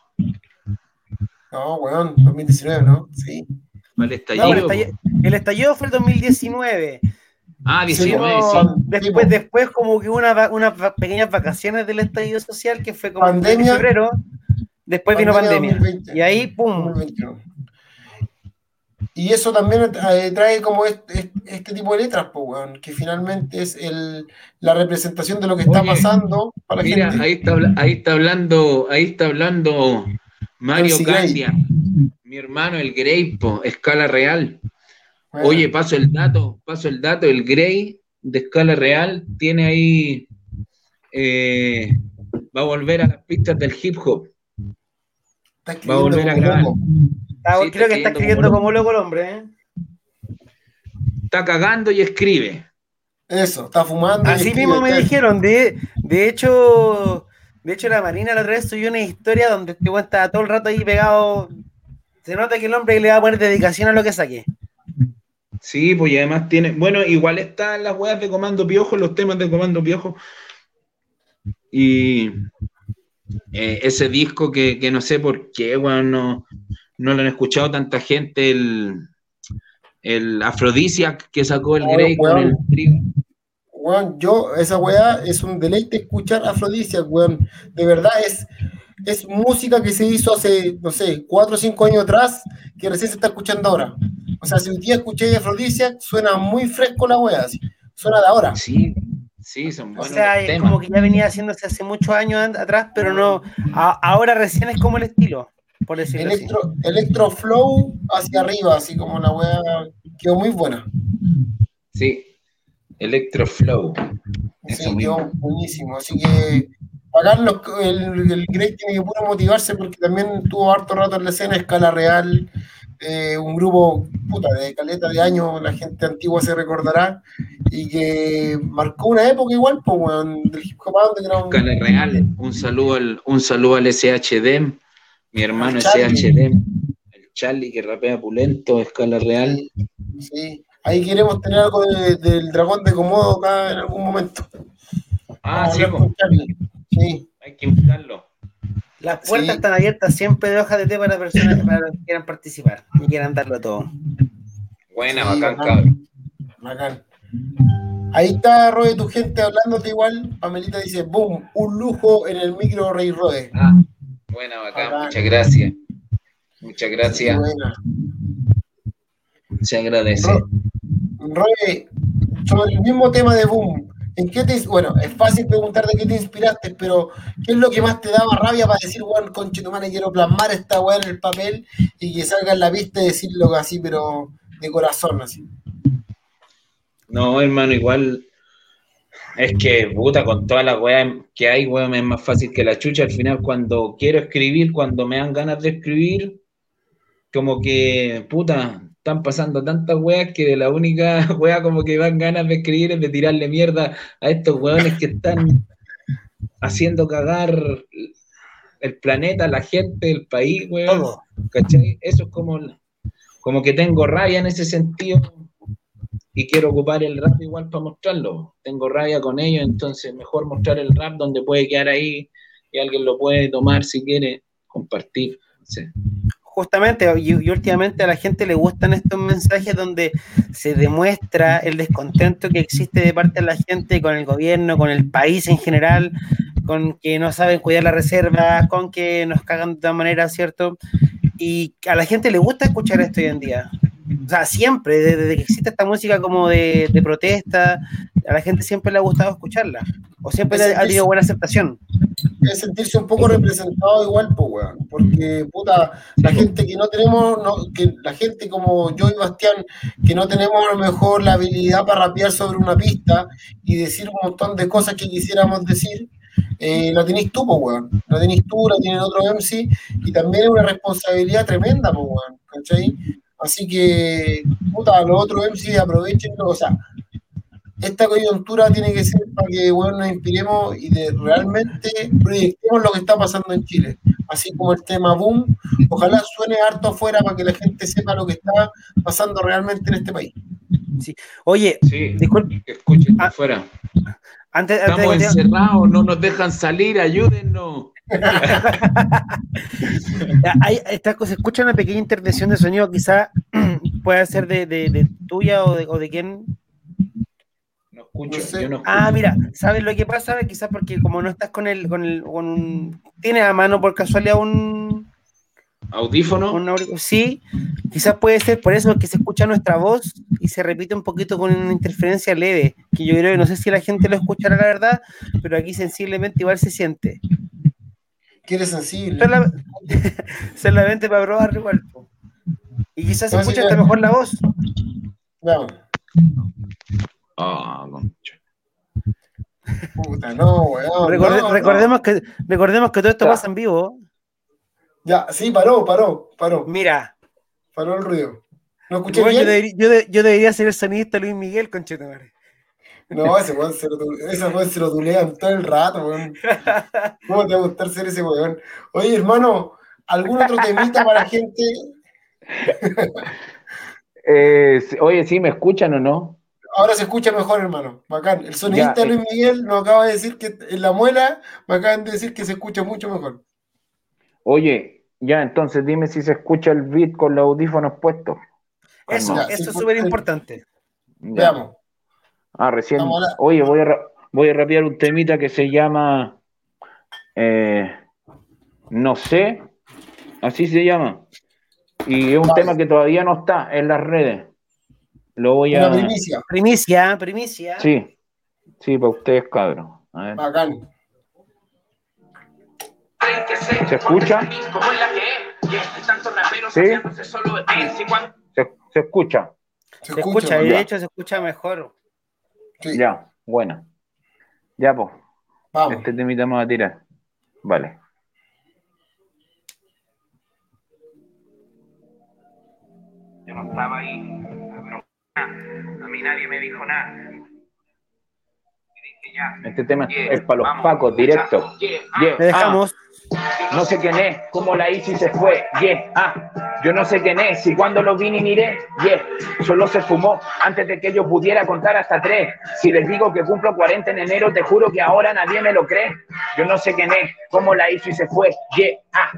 No, weón, 2019, ¿no? Sí. El No, el, estallido. estallido, el estallido fue el 2019. Ah, Sí, 19, Pero sí. después, después como que una, unas pequeñas vacaciones del estallido social que fue como en Pandemia. febrero. Después vino Pandemia pandemia. 2020. Y ahí, pum. 2021. Y eso también eh, trae como este, este tipo de letras, po, weón, que finalmente es el, la representación de lo que está Oye, pasando para la Mira, gente. ahí está, ahí está hablando, ahí está hablando Mario. Candia, mi hermano el Grey, po, escala real. Bueno, Oye, paso el dato, paso el dato, el Grey de escala real tiene ahí, eh, va a volver a las pistas del hip hop. está va a volver a escribiendo grabar. Está- Sí, está creo que está escribiendo como como loco el hombre, ¿eh? Está cagando y escribe. Eso, está fumando. Así escribe, mismo me dijeron, de, de hecho, de hecho la Marina la otra vez subió una historia donde este weón estaba todo el rato ahí pegado. Se nota que el hombre le va a poner dedicación a lo que saque. Sí, pues y además tiene, bueno, igual están las weas de Comando Piojo, los temas de Comando Piojo. Y eh, ese disco que, que no sé por qué, weón, no, no lo han escuchado tanta gente, el, el Aphrodisiac que sacó el Grey con el trigo. Weón, yo, esa weá es un deleite escuchar Afrodisia, weón. De verdad es, es música que se hizo hace, no sé, cuatro o cinco años atrás, que recién se está escuchando ahora. O sea, si un día escuché Afrodisia, suena muy fresco la weá, así. suena de ahora. Sí, sí, son O buenos sea, los es temas. como que ya venía haciéndose hace muchos años atrás, pero no. a- ahora recién es como el estilo. por decirlo así. Electro, Electro Flow hacia arriba, así como la wea quedó muy buena. Sí. Electroflow. Eso Sí, quedó buenísimo. Así que los- el, el Grey tiene que puro motivarse porque también tuvo harto rato en la escena, escala real, eh, un grupo puta de caleta de años, la gente antigua se recordará, y que marcó una época igual, pues, weón, del hip hop underground. Escala real. Un saludo al, un saludo al SHD, mi hermano. SHD, el Charlie que rapea pulento, escala real. Sí, ahí queremos tener algo de- del dragón de Komodo acá en algún momento. Ah, Vamos sí, Sí, hay que invitarlo. Las puertas Sí. están abiertas siempre de hoja de té para personas para los que quieran participar y quieran darlo todo. Buena, Sí, bacán, bacán. cabrón. bacán. Ahí está, Rode, tu gente hablándote igual. Pamelita dice, boom, un lujo en el micro Rey Rode. Ah, buena, bacán, Bacán. muchas gracias. Muchas gracias, Buena. se agradece. Roe, sobre el mismo tema de Boom, ¿en qué te, bueno, es fácil preguntar de qué te inspiraste, pero ¿qué es lo que más te daba rabia para decir, weón, conche tu madre, quiero plasmar esta weá en el papel y que salga en la pista y decirlo así, pero de corazón, así? No, hermano, igual es que, puta, con todas las weas que hay, weón, es más fácil que la chucha. Al final, cuando quiero escribir, cuando me dan ganas de escribir, como que, puta, están pasando tantas weas que de la única wea como que dan ganas de escribir es de tirarle mierda a estos weones que están haciendo cagar el planeta, la gente, el país, weón. ¿Cachai? Eso es como, como que tengo rabia en ese sentido y quiero ocupar el rap igual para mostrarlo. Tengo rabia con ellos, entonces mejor mostrar el rap donde puede quedar ahí y alguien lo puede tomar si quiere, compartir. no sé. Justamente, y, y últimamente a la gente le gustan estos mensajes donde se demuestra el descontento que existe de parte de la gente con el gobierno, con el país en general, con que no saben cuidar las reservas, con que nos cagan de todas maneras, ¿cierto? Y a la gente le gusta escuchar esto hoy en día. O sea, siempre, desde, que existe esta música como de, de protesta, a la gente siempre le ha gustado escucharla. O siempre ha tenido buena aceptación. Es sentirse un poco representado igual, pues, weón, porque, puta, la gente que no tenemos, no, que la gente como yo y Bastián, que no tenemos a lo mejor la habilidad para rapear sobre una pista y decir un montón de cosas que quisiéramos decir, eh, la tenés tú, pues, weón. La tenés tú, la tienen otro MC, y también es una responsabilidad tremenda, pues, weón, ¿cachai? Así que, puta, los otros MC aprovechenlo, o sea, esta coyuntura tiene que ser para que bueno, nos inspiremos y de realmente proyectemos lo que está pasando en Chile. Así como el tema Boom, ojalá suene harto afuera para que la gente sepa lo que está pasando realmente en este país. Oye, Sí, disculpe, que escuchen Ah, afuera. antes, antes de Estamos encerrados, no nos dejan salir, ayúdennos. Hay, esta cosa, escucha una pequeña intervención de sonido, quizá pueda ser de, de- de tuya o de, o de quién. No escucho, No sé. yo no escucho. Ah, mira, ¿sabes lo que pasa? Quizás porque como no estás con el, con el, con un- tienes a mano por casualidad un, Audífono. un auric- sí, quizás puede ser por eso que se escucha nuestra voz y se repite un poquito con una interferencia leve, que yo creo que no sé si la gente lo escuchará la verdad, pero aquí sensiblemente igual se siente. Que eres sensible. Sola- Solamente para probar igual. Y quizás se No, escucha hasta mejor la voz. Veamos. Ah, concha. Puta, no, weón. Recorde- no, no. recordemos, que, recordemos que todo esto Ya. pasa en vivo. Ya, sí, paró, paró, paró. Mira, Paró el ruido. ¿No escuché bueno, yo, debería, yo de- yo debería ser el sonidista Luis Miguel, conchetumare. No, ese weón se lo, ese weón se lo tulean todo el rato, weón. ¿Cómo te va a gustar ser ese weón? Oye, hermano, ¿algún otro temita para la gente? Eh, oye, ¿sí me escuchan o no? Ahora se escucha mejor, hermano. Bacán. El sonidista Ya, eh. Luis Miguel nos acaba de decir que en la muela me acaban de decir que se escucha mucho mejor. Oye, ya, entonces dime si se escucha el beat con los audífonos puestos. Eso, Ya, eso es súper importante. Veamos. Ah, recién. La- Oye, voy a, voy a rapear un temita que se llama. eh, no sé, así se llama. Y es un Vale. tema que todavía no está en las redes. Lo voy Una a. primicia. Primicia, primicia. Sí, sí, para ustedes, cabros. A ver. Bacán. ¿Se escucha? Como es la que es. Tantos raperos ¿Sí? Se, se escucha. Se, Se escucha, y de hecho se escucha mejor. Sí, Ya, bueno. Ya, pues. Vamos. Este temita me va a tirar. Vale. Yo no estaba ahí, a mí nadie me dijo nada. Y dije, ya, Este tema yeah, es para los vamos, pacos, directo. yeah, Yeah, Le dejamos. ah, no sé quién es, cómo la hice y se fue. Yeah, ah, yo no sé quién es, y cuando lo vi ni miré. Yeah, solo se fumó antes de que yo pudiera contar hasta tres. Si les digo que cumplo 40 en enero, te juro que ahora nadie me lo cree. Yo no sé quién es, cómo la hizo y se fue. Yeah, ah,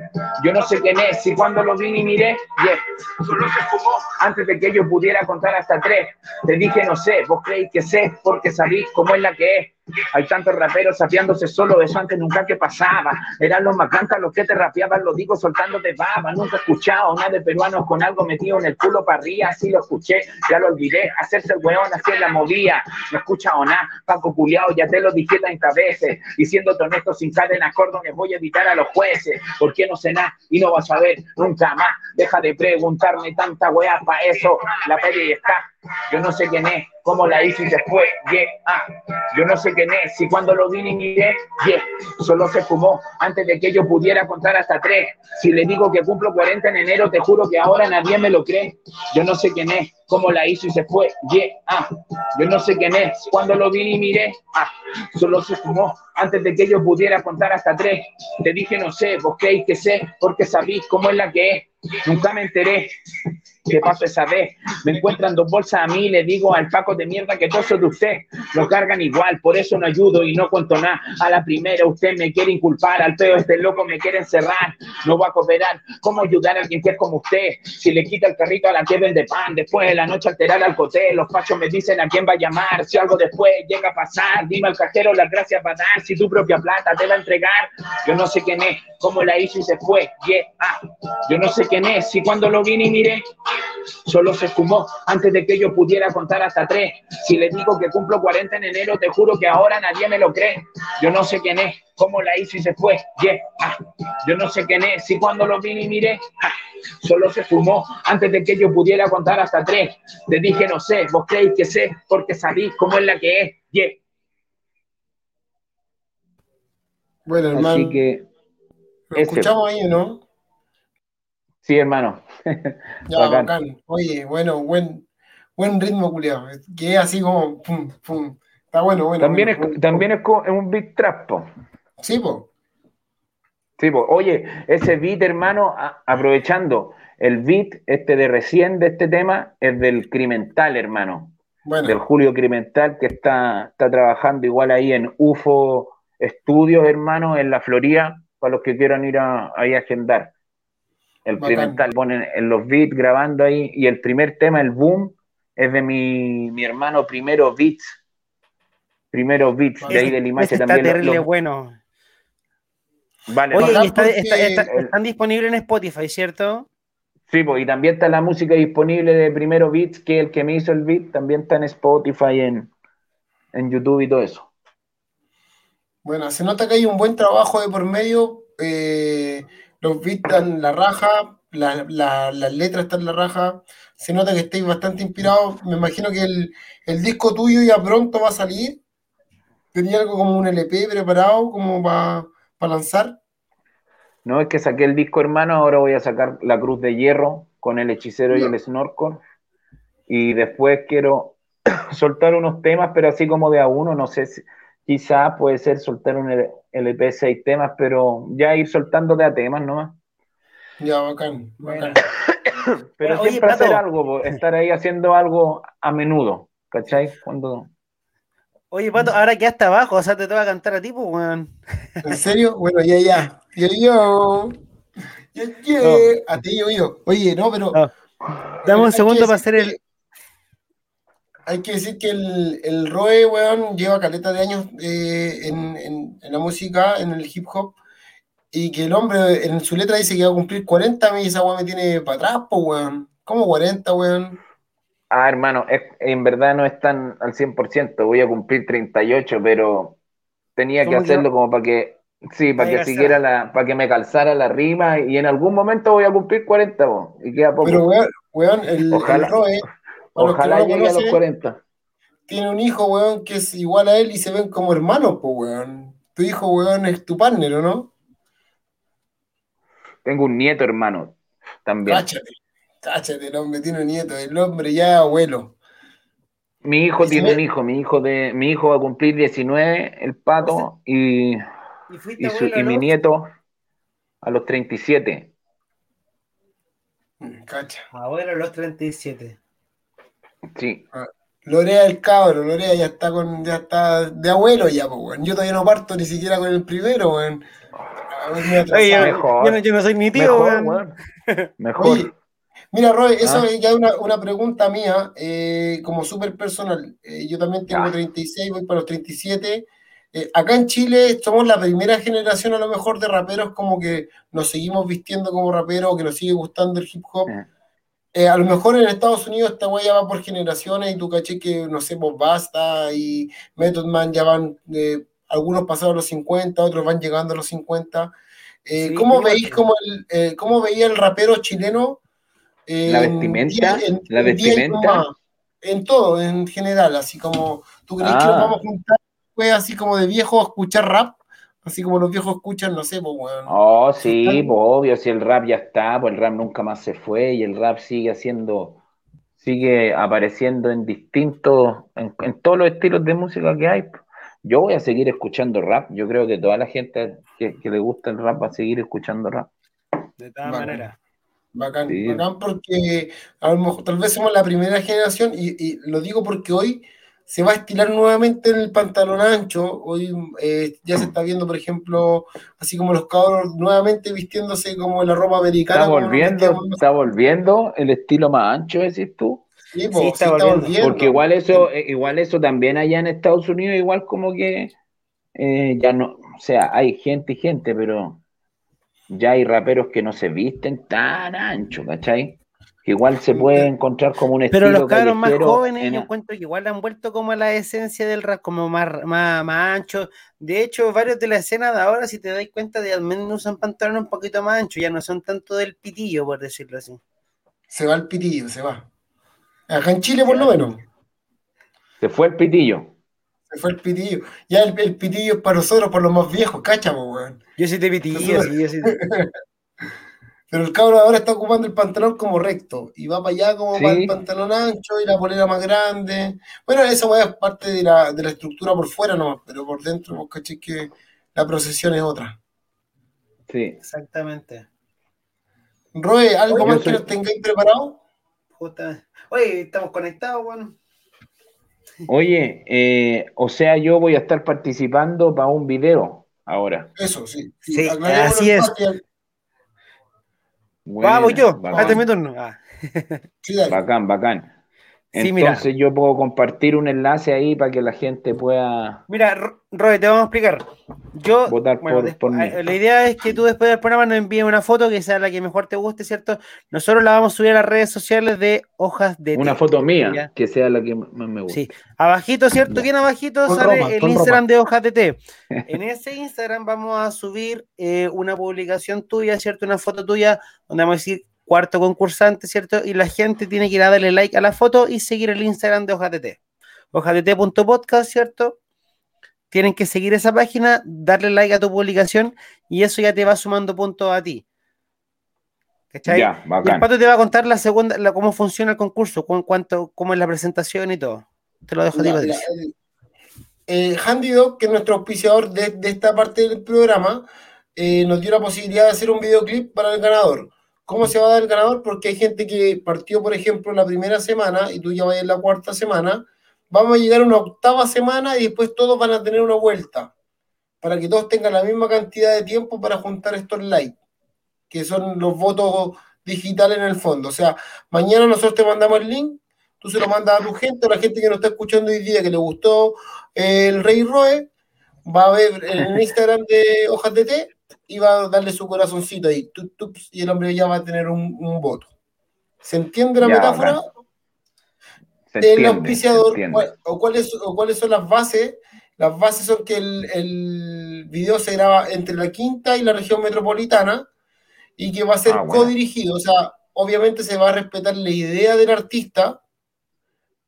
yo no sé quién es, y cuando lo vi ni miré. Yeah, solo se fumó antes de que yo pudiera contar hasta tres. Te dije no sé, vos creéis que sé, porque sabéis cómo es la que es. Hay tantos raperos sapeándose solo, eso antes nunca que pasaba. Eran los macancas los que te rapeaban, lo digo soltando de baba. Nunca escuchado nada de peruanos con algo metido en el culo para arriba, así lo escuché, ya lo olvidé. Hacerse el weón, así la movía. No escucha o nada, Paco Culeado, ya te lo dije 30 veces. Siendo honesto, sin cadenas córdones, voy a evitar a los jueces. ¿Por qué no sé nada? Y no vas a ver nunca más. Deja de preguntarme tanta weá para eso. La peli está. Yo no sé quién es, cómo la hice y se fue, yeah, ah. Yo no sé quién es, si cuando lo vi ni miré, yeah. Solo se fumó antes de que yo pudiera contar hasta tres. Si le digo que cumplo 40 en enero, te juro que ahora nadie me lo cree. Yo no sé quién es, cómo la hizo y se fue, yeah, ah. Yo no sé quién es, cuando lo vi ni miré, ah. Solo se fumó antes de que yo pudiera contar hasta tres. Te dije no sé, vos creéis que sé, porque sabéis cómo es la que es. Nunca me enteré. ¿Qué pasó esa vez? Me encuentran dos bolsas a mí, le digo al Paco de mierda que todo de usted lo cargan igual, por eso no ayudo y no cuento nada. A la primera usted me quiere inculpar, al peo este loco me quiere encerrar, no va a cooperar. ¿Cómo ayudar a alguien que es como usted? Si le quita el carrito a la que vende pan, después de la noche alterar al coté, los pachos me dicen a quién va a llamar, si algo después llega a pasar, dime al cajero las gracias va a dar, si tu propia plata te va a entregar. Yo no sé quién es, cómo la hizo y se fue, yeah, ah. Yo no sé quién es, si cuando lo vine y miré, solo se fumó antes de que yo pudiera contar hasta tres. Si le digo que cumplo 40 en enero, te juro que ahora nadie me lo cree. Yo no sé quién es, cómo la hizo y se fue. Yeah, ah. Yo no sé quién es, si cuando lo vi y miré, ah, solo se fumó antes de que yo pudiera contar hasta tres. Te dije no sé, vos creéis que sé, porque sabéis cómo es la que es. Yeah. Bueno, hermano. Así que, Lo ese. escuchamos ahí, ¿no? Sí, hermano. Ya, Bacán. bacán. Oye, bueno, buen, buen ritmo, culiado. Que es así como pum, pum. Está bueno, bueno. También bueno. es, también es co- es un beat trap, po. Sí, po. Sí, po. Oye, ese beat, hermano, a- aprovechando, el beat este de recién de este tema es del Crimental, hermano. Bueno, Del Julio Crimental, que está, está trabajando igual ahí en UFO Estudios, hermano, en la Florida, para los que quieran ir a, ahí a agendar. El Bacán. Crimental pone en los beats grabando ahí, y el primer tema, el boom, es de mi, mi hermano Primero Beats. Primero Beats, de ahí imagen está también. lo- terrible bueno. vale, Oye, y está- porque- está- está- están disponibles en Spotify, ¿cierto? Sí, pues, y también está la música disponible de Primero Beats, que el que me hizo el beat, también está en Spotify, en, en YouTube y todo eso. bueno, se nota que hay un buen trabajo de por medio. eh, los beats dan la raja, la- la- las letras están la raja. Se nota que estáis bastante inspirados. Me imagino que el, el disco tuyo ya pronto va a salir. Tenía algo como un LP preparado, como para lanzar. No es que saqué el disco, hermano, ahora voy a sacar La Cruz de Hierro con el hechicero y el snorkel. Y después quiero soltar unos temas, pero así como de a uno, no sé si quizás puede ser soltar un LP seis temas, pero ya ir soltando de a temas nomás. Ya, bacán, bacán. Pero Oye, siempre Pato. hacer algo, estar ahí haciendo algo a menudo, ¿cachai? Cuando... Oye, Pato, ahora que hasta abajo, o sea, te toca cantar a ti, pues, weón. ¿En serio? Bueno, ya, ya. Yo, yo. Yo, yo. A ti, yo, yo. Oye, no, pero. No. Dame un segundo para hacer el. Hay que decir que el, el Roe, weón, lleva caleta de años eh, en, en- en la música, en el hip hop, y que el hombre en su letra dice que va a cumplir 40 y esa weón me tiene para atrás, po, weón. ¿Cómo 40, weón? Ah, hermano, es- en verdad no están al 100%, voy a cumplir 38, pero tenía que ¿Cómo que hacerlo como para que Sí, para que siguiera la, para que me calzara la rima y en algún momento voy a cumplir 40, po, y queda poco. Pero, weón, weón, el, Ojalá- el Roe, Ojalá llegue a los conocen, 40. tiene un hijo, weón, que es igual a él y se ven como hermanos, pues, weón. Tu hijo, weón, es tu partner, ¿o no? Tengo un nieto, hermano, también. Cáchate, cáchate, el hombre tiene un nieto, el hombre ya es abuelo. Mi hijo ¿Y si tiene ve- un hijo, mi hijo de, mi hijo va a cumplir 19, el pato, y, ¿Y su- abuelo, y mi nieto a los 37. Mm, Cacha. Abuelo a los 37. Sí. Lorea el cabro, Lorea ya está con, ya está de abuelo ya, pues, weón. Yo todavía no parto ni siquiera con el primero, weón. A ver, me he atrasado. Oye, yo, Mejor. yo no, yo no soy ni tío, Mejor, weón. weón. Mejor. Oye, mira, Roy, eso Ah. es ya una, una pregunta mía, eh, como súper personal. Eh, yo también tengo Ya. 36, voy para los 37. Eh, acá en Chile somos la primera generación a lo mejor de raperos como que nos seguimos vistiendo como raperos, que nos sigue gustando el hip hop. Eh. Eh, a lo mejor en Estados Unidos esta weá ya va por generaciones y tú caché que, no sé, pues Basta y Method Man ya van, eh, algunos pasaron los 50, otros van llegando a los 50. Eh, Sí, ¿Cómo veis como el, eh, cómo veía el rapero chileno? La en vestimenta, en- la vestimenta. En todo, en general, así como, ¿tú crees que nos Ah. vamos a juntar pues, así como de viejo a escuchar rap? Así como los viejos escuchan, no sé, pues, weón. Oh, sí, pues obvio, si el rap ya está, pues el rap nunca más se fue y el rap sigue haciendo, sigue apareciendo en distintos, en, en todos los estilos de música que hay. Yo voy a seguir escuchando rap, yo creo que toda la gente que, que le gusta el rap va a seguir escuchando rap. De todas maneras. Bacán, Sí. bacán porque a lo mejor tal vez somos la primera generación y, y lo digo porque hoy se va a estilar nuevamente en el pantalón ancho. Hoy eh, ya se está viendo, por ejemplo, así como los cabros nuevamente vistiéndose como la ropa americana. Está volviendo, vestíamos está volviendo el estilo más ancho, decís tú. Sí, po, Sí, sí está está volviendo. volviendo. Porque igual eso, eh, igual eso también allá en Estados Unidos, igual como que eh, ya no, o sea, hay gente y gente, pero ya hay raperos que no se visten tan ancho, ¿cachai? Que igual se puede encontrar como un Pero estilo los cabros más jóvenes, en- yo encuentro que igual han vuelto como a la esencia del rap, como más, más, más ancho. De hecho, varios de la escena de ahora, si te das cuenta, de al menos usan pantalones un poquito más anchos, ya no son tanto del pitillo, por decirlo así. Se va el pitillo, se va. Acá en Chile, por lo menos, Se fue el pitillo. se fue el pitillo. Ya el, el pitillo es para nosotros, por los más viejos, cacha, po, weón. Yo soy de pitillo, sí, yo soy de... Pero el cabro ahora está ocupando el pantalón como recto y va para allá como Sí. para el pantalón ancho y la polera más grande. Bueno, esa weá es parte de la, de la estructura por fuera nomás, pero por dentro, vos caché que la procesión es otra. Sí. Exactamente. Roe, ¿algo más soy- que nos tengáis preparado? Justa- Oye, estamos conectados, bueno. Oye, eh, o sea, yo voy a estar participando para un video ahora. Eso, sí. Sí, así es. Buena, Vamos yo, bacán. hasta mi turno. Ah. Bacán, bacán. Sí, mira. Entonces yo puedo compartir un enlace ahí para que la gente pueda. Mira, Ro- Roy, te vamos a explicar. Yo, Votar bueno, por- mí. la idea es que tú después del programa nos envíes una foto que sea la que mejor te guste, ¿cierto? Nosotros la vamos a subir a las redes sociales de Hojas de Una Té. foto mía, Ya. que sea la que más me guste. Sí, abajito, ¿cierto? Bien abajito Con sale el Instagram de Hojas de Té. En ese Instagram vamos a subir eh, una publicación tuya, ¿cierto? Una foto tuya donde vamos a decir cuarto concursante, ¿cierto? Y la gente tiene que ir a darle like a la foto y seguir el Instagram de Té. Hojadete.podcast, ¿cierto? Tienen que seguir esa página, darle like a tu publicación y eso ya te va sumando puntos a ti. ¿Cachai? Ya, Y el pato te va a contar la segunda, la- cómo funciona el concurso, cu- cuánto, cómo es la presentación y todo. Te lo dejo a ti, Patricio. eh, Handy Dog, que es nuestro auspiciador de, de esta parte del programa, eh, nos dio la posibilidad de hacer un videoclip para el ganador. ¿Cómo se va a dar el ganador? Porque hay gente que partió, por ejemplo, la primera semana y tú ya vas en la cuarta semana. Vamos a llegar a una octava semana y después todos van a tener una vuelta para que todos tengan la misma cantidad de tiempo para juntar estos likes, que son los votos digitales en el fondo. O sea, mañana nosotros te mandamos el link, tú se lo mandas a tu gente, a la gente que nos está escuchando hoy día, que le gustó eh, el Rey Roe, va a ver el Instagram de Hojas de Té y va a darle su corazoncito ahí, tup, tup, y el hombre ya va a tener un, un voto. ¿Se entiende la Ya, metáfora? Se el entiende, se auspiciador, entiende. cuál- o, cuáles, o cuáles son las bases, Las bases son que el, el video se graba entre la quinta y la región metropolitana y que va a ser Ah, bueno. codirigido. O sea, obviamente se va a respetar la idea del artista,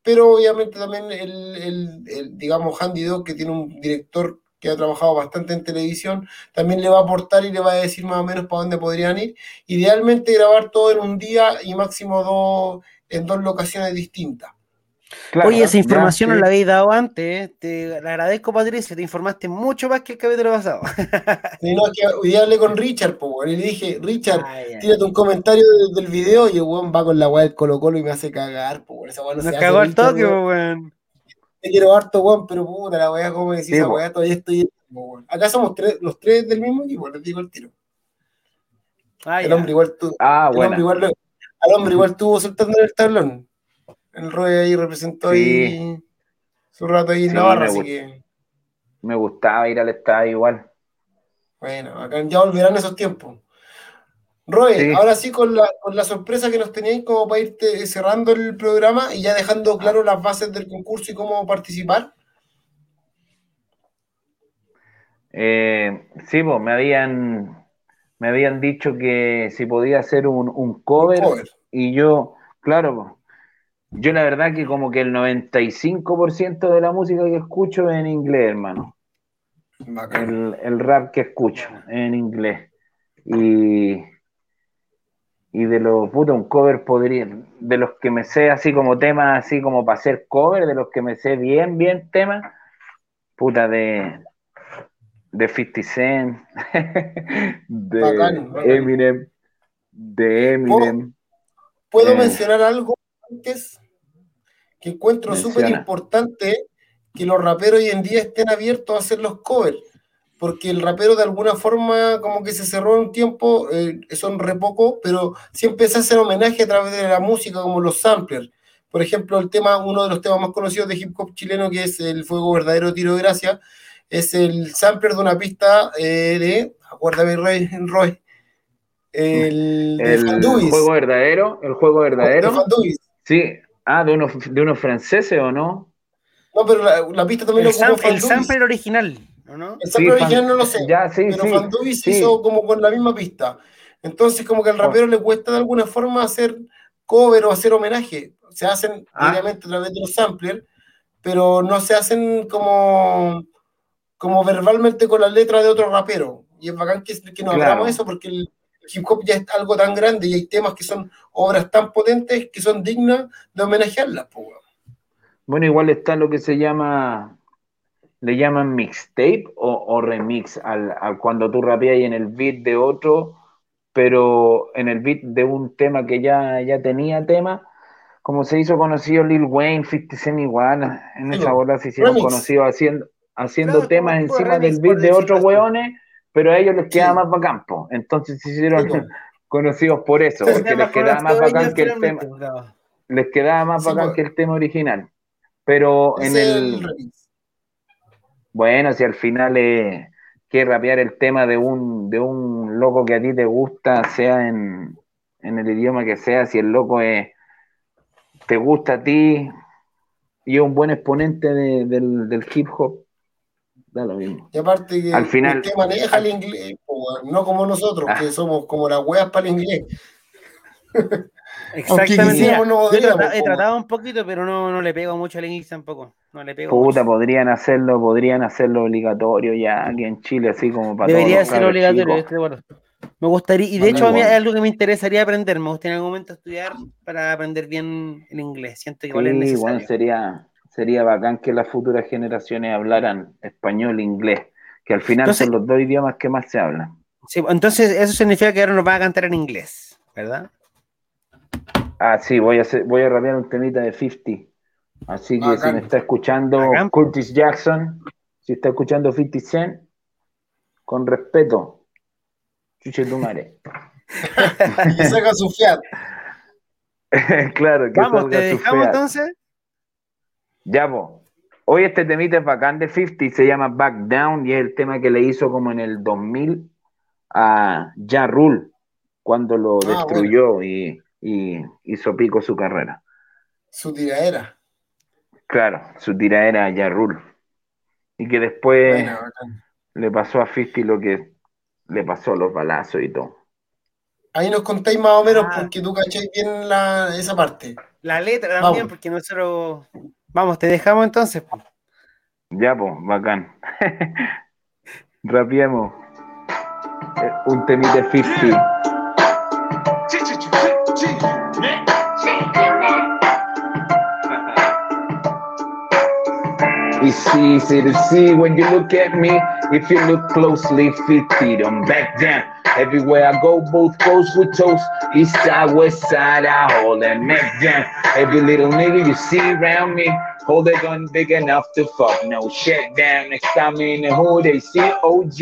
pero obviamente también el, el- el, digamos, Handy Dog, que tiene un director que ha trabajado bastante en televisión, también le va a aportar y le va a decir más o menos para dónde podrían ir. Idealmente grabar todo en un día y máximo dos, en dos locaciones distintas. Claro, Oye, esa información no sí. la habéis dado antes. ¿eh? Te le agradezco, Patricio. Te informaste mucho más que el capítulo pasado. Y no, es que hoy día hablé con Richard, po, y le dije, Richard, Ah, ya. tírate un comentario de- del video y el weón va con la weá del Colo Colo y me hace cagar, po, esa weá no Nos se cagó hace, el toque, Richard, weón. weón. Te quiero harto, weón, pero puta la weá, como decís Sí, esa po. weá, todavía estoy. weón. Acá somos tres, los tres del mismo equipo, les digo el tiro. Ah, el ya. hombre igual tuvo, Ah, el hombre igual al hombre igual tuvo soltando el tablón. El Roy ahí representó ahí su rato ahí en Sí, Navarra, me así que Me gustaba ir al estadio igual. bueno, acá ya volverán esos tiempos. Roy, Sí. ahora sí con la, con la sorpresa que nos teníais como para irte cerrando el programa y ya dejando claro las bases del concurso y cómo participar. Eh, sí, pues me habían, me habían dicho que si podía hacer un, un cover, cover. y yo, claro, pues, yo la verdad que como que el 95% de la música que escucho es en inglés, hermano. El, el rap que escucho en inglés. Y, y de los, puta, un cover podría, de los que me sé así como temas, así como para hacer cover, de los que me sé bien, bien temas, puta, de, de 50 Cent, de Bacán, bacán. Eminem, de Eminem. ¿Puedo Eh. mencionar algo antes que encuentro súper importante que los raperos hoy en día estén abiertos a hacer los covers? Porque el rapero de alguna forma como que se cerró un tiempo, eh, son re poco, pero siempre se hacen homenaje a través de la música, como los samplers. Por ejemplo, el tema, uno de los temas más conocidos de hip hop chileno, que es el Fuego Verdadero Tiro de Gracia, es el sampler de una pista eh, de, acuérdame, Roy, Roy, el, de El Fandubis. juego verdadero, el juego verdadero. De Fandubis. Sí, ah, de unos, de unos franceses o no? No, pero la, la pista también El, lo ocupó sam- el Fandubis. sample original, ¿o no? El sample Sí, original Fan- no lo sé, Ya, sí, pero sí, Fandubis sí. hizo como con la misma pista. Entonces, como que al rapero le cuesta de alguna forma hacer cover o hacer homenaje. Se hacen Ah. obviamente a través de los samplers, pero no se hacen como, como verbalmente con la letra de otro rapero. Y es bacán que, que nos Claro. hagamos eso porque el hip hop ya es algo tan grande y hay temas que son obras tan potentes que son dignas de homenajearlas. po, weón. Bueno, igual está lo que se llama, le llaman mixtape o, o remix, al, al cuando tú rapeas en el beat de otro, pero en el beat de un tema que ya, ya tenía tema, como se hizo conocido Lil Wayne, 50 Cent igual, en esa bo. bola se hicieron Remix. conocidos haciendo, haciendo Claro, temas encima remix, del beat de otros así. hueones, pero a ellos les quedaba Sí. más bacán, po. entonces se hicieron Sí, conocidos por eso, porque les quedaba más bacán que el tema les quedaba más bacán que el tema original. Pero en el. Bueno, si al final es que rapear el tema de un, de un loco que a ti te gusta, sea en, en el idioma que sea, si el loco es, te gusta a ti y es un buen exponente de- del, del hip hop, da lo mismo. Y aparte que Al final- usted maneja el inglés, no como nosotros, Ah. que somos como las weas para el inglés. Exactamente. no he, podríamos, trata- he tratado un poquito, pero no, no le pego mucho al inglés tampoco. No le pego Puta, mucho. podrían hacerlo, podrían hacerlo obligatorio ya aquí en Chile, así como para Debería todos los ser obligatorio. de acuerdo. Me gustaría, y de hecho a mí es algo que me interesaría aprender. Me gustaría en algún momento estudiar para aprender bien el inglés. Siento que igual es Sí, necesario. bueno, sería, sería bacán que las futuras generaciones hablaran español e inglés, que al final Entonces- son los dos idiomas que más se hablan. Sí, entonces eso significa que ahora nos van a cantar en inglés, ¿verdad? Ah, sí, voy a hacer, voy a rapear un temita de 50. Así que si Bacán. me está escuchando Bacán. Curtis Jackson, si está escuchando 50 Cent, con respeto, chuche tu madre. Y saca su fiat. claro, que Vamos, salga te dejamos entonces. Ya, po. Hoy este temita es bacán de 50, se llama Back Down y es el tema que le hizo como en el 2000 a Ja Rule, cuando lo Ah, destruyó y, y hizo pico su carrera. Su tiradera. Claro, su tiradera a Ja Rule. Y que después le pasó a 50 lo que le pasó los balazos y todo. Ahí nos contáis más o menos Ah. porque tú cacháis bien la, esa parte. La letra también, Vamos. porque nosotros. Vamos, te dejamos entonces. po. Ya, pues, bacán. Rapiemos. Eh, Un temite 50. It's easy to see when you look at me. If you look closely, 50 them back down. Everywhere I go, both goes with toast. East side, west side, I hold that neck down. Every little nigga you see around me, hold a gun big enough to fuck. No shut down. Next time in the hood, they see OG.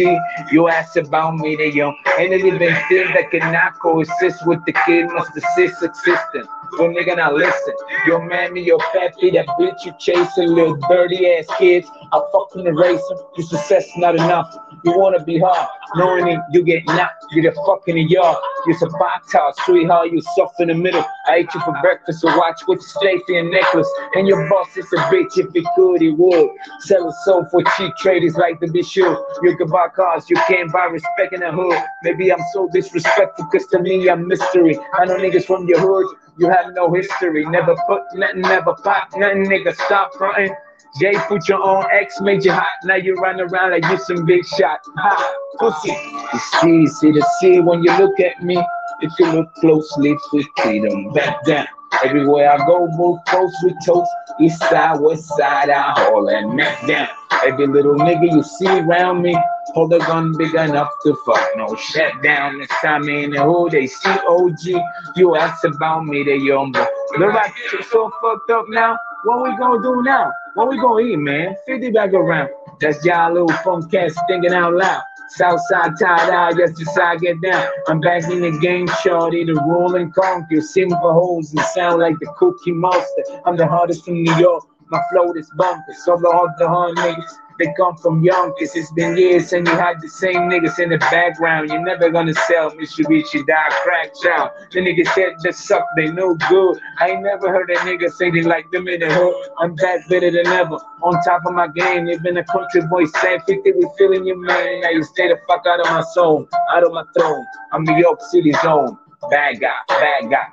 You ask about me, they young. Ain't it even thing that can not coexist with the kid must assist existence. So nigga, now listen. Your mammy, your pappy, that bitch you chasing, little dirty ass kids. I fucking erase them. Your success not enough. You wanna be hard, knowing that you get knocked, You're the fuck in yard. You're a box house, sweetheart, you soft in the middle. I ate you for breakfast, so watch what you stay for your necklace. And your boss is a bitch, if he could, he would. Sell a soul for cheap traders like the bitch you. You can buy cars, you can't buy respect in the hood. Maybe I'm so disrespectful, cause to me I'm mystery. I know niggas from your hood, you have no history. Never put nothing, never pop nothing, nigga, stop fronting. Jay put your own ex, made you hot. Now you run around like you some big shot. Ha, pussy. It's easy to see when you look at me. If you look closely, 50 them back down. Everywhere I go, both close with toast. East side, west side, I haul that neck down. Every little nigga you see around me, hold a gun big enough to fuck. No shut down. Next time in the hood, they see OG. You ask about me, they young boy. Like you so fucked up now. What we gonna do now? What we gonna eat, man? 50 back around. That's y'all little funk cats thinking out loud. Southside tied out, yes, the side get down. I'm back in the game, shorty, the rule and conquer. Sing for hoes and sound like the cookie monster. I'm the hardest from New York. My flow is bumpers. So the hard the hard niggas. They come from Yonkers. It's been years and you had the same niggas in the background. You're never gonna sell Mitsubishi die crack child. The niggas said just suck, they no good. I ain't never heard a nigga say they like them in the hood. I'm back better than ever. On top of my game, they've been a country boy. Saying 50, we feeling you, man. Now you stay the fuck out of my soul, out of my throne. I'm New York City zone. Bad guy, bad guy.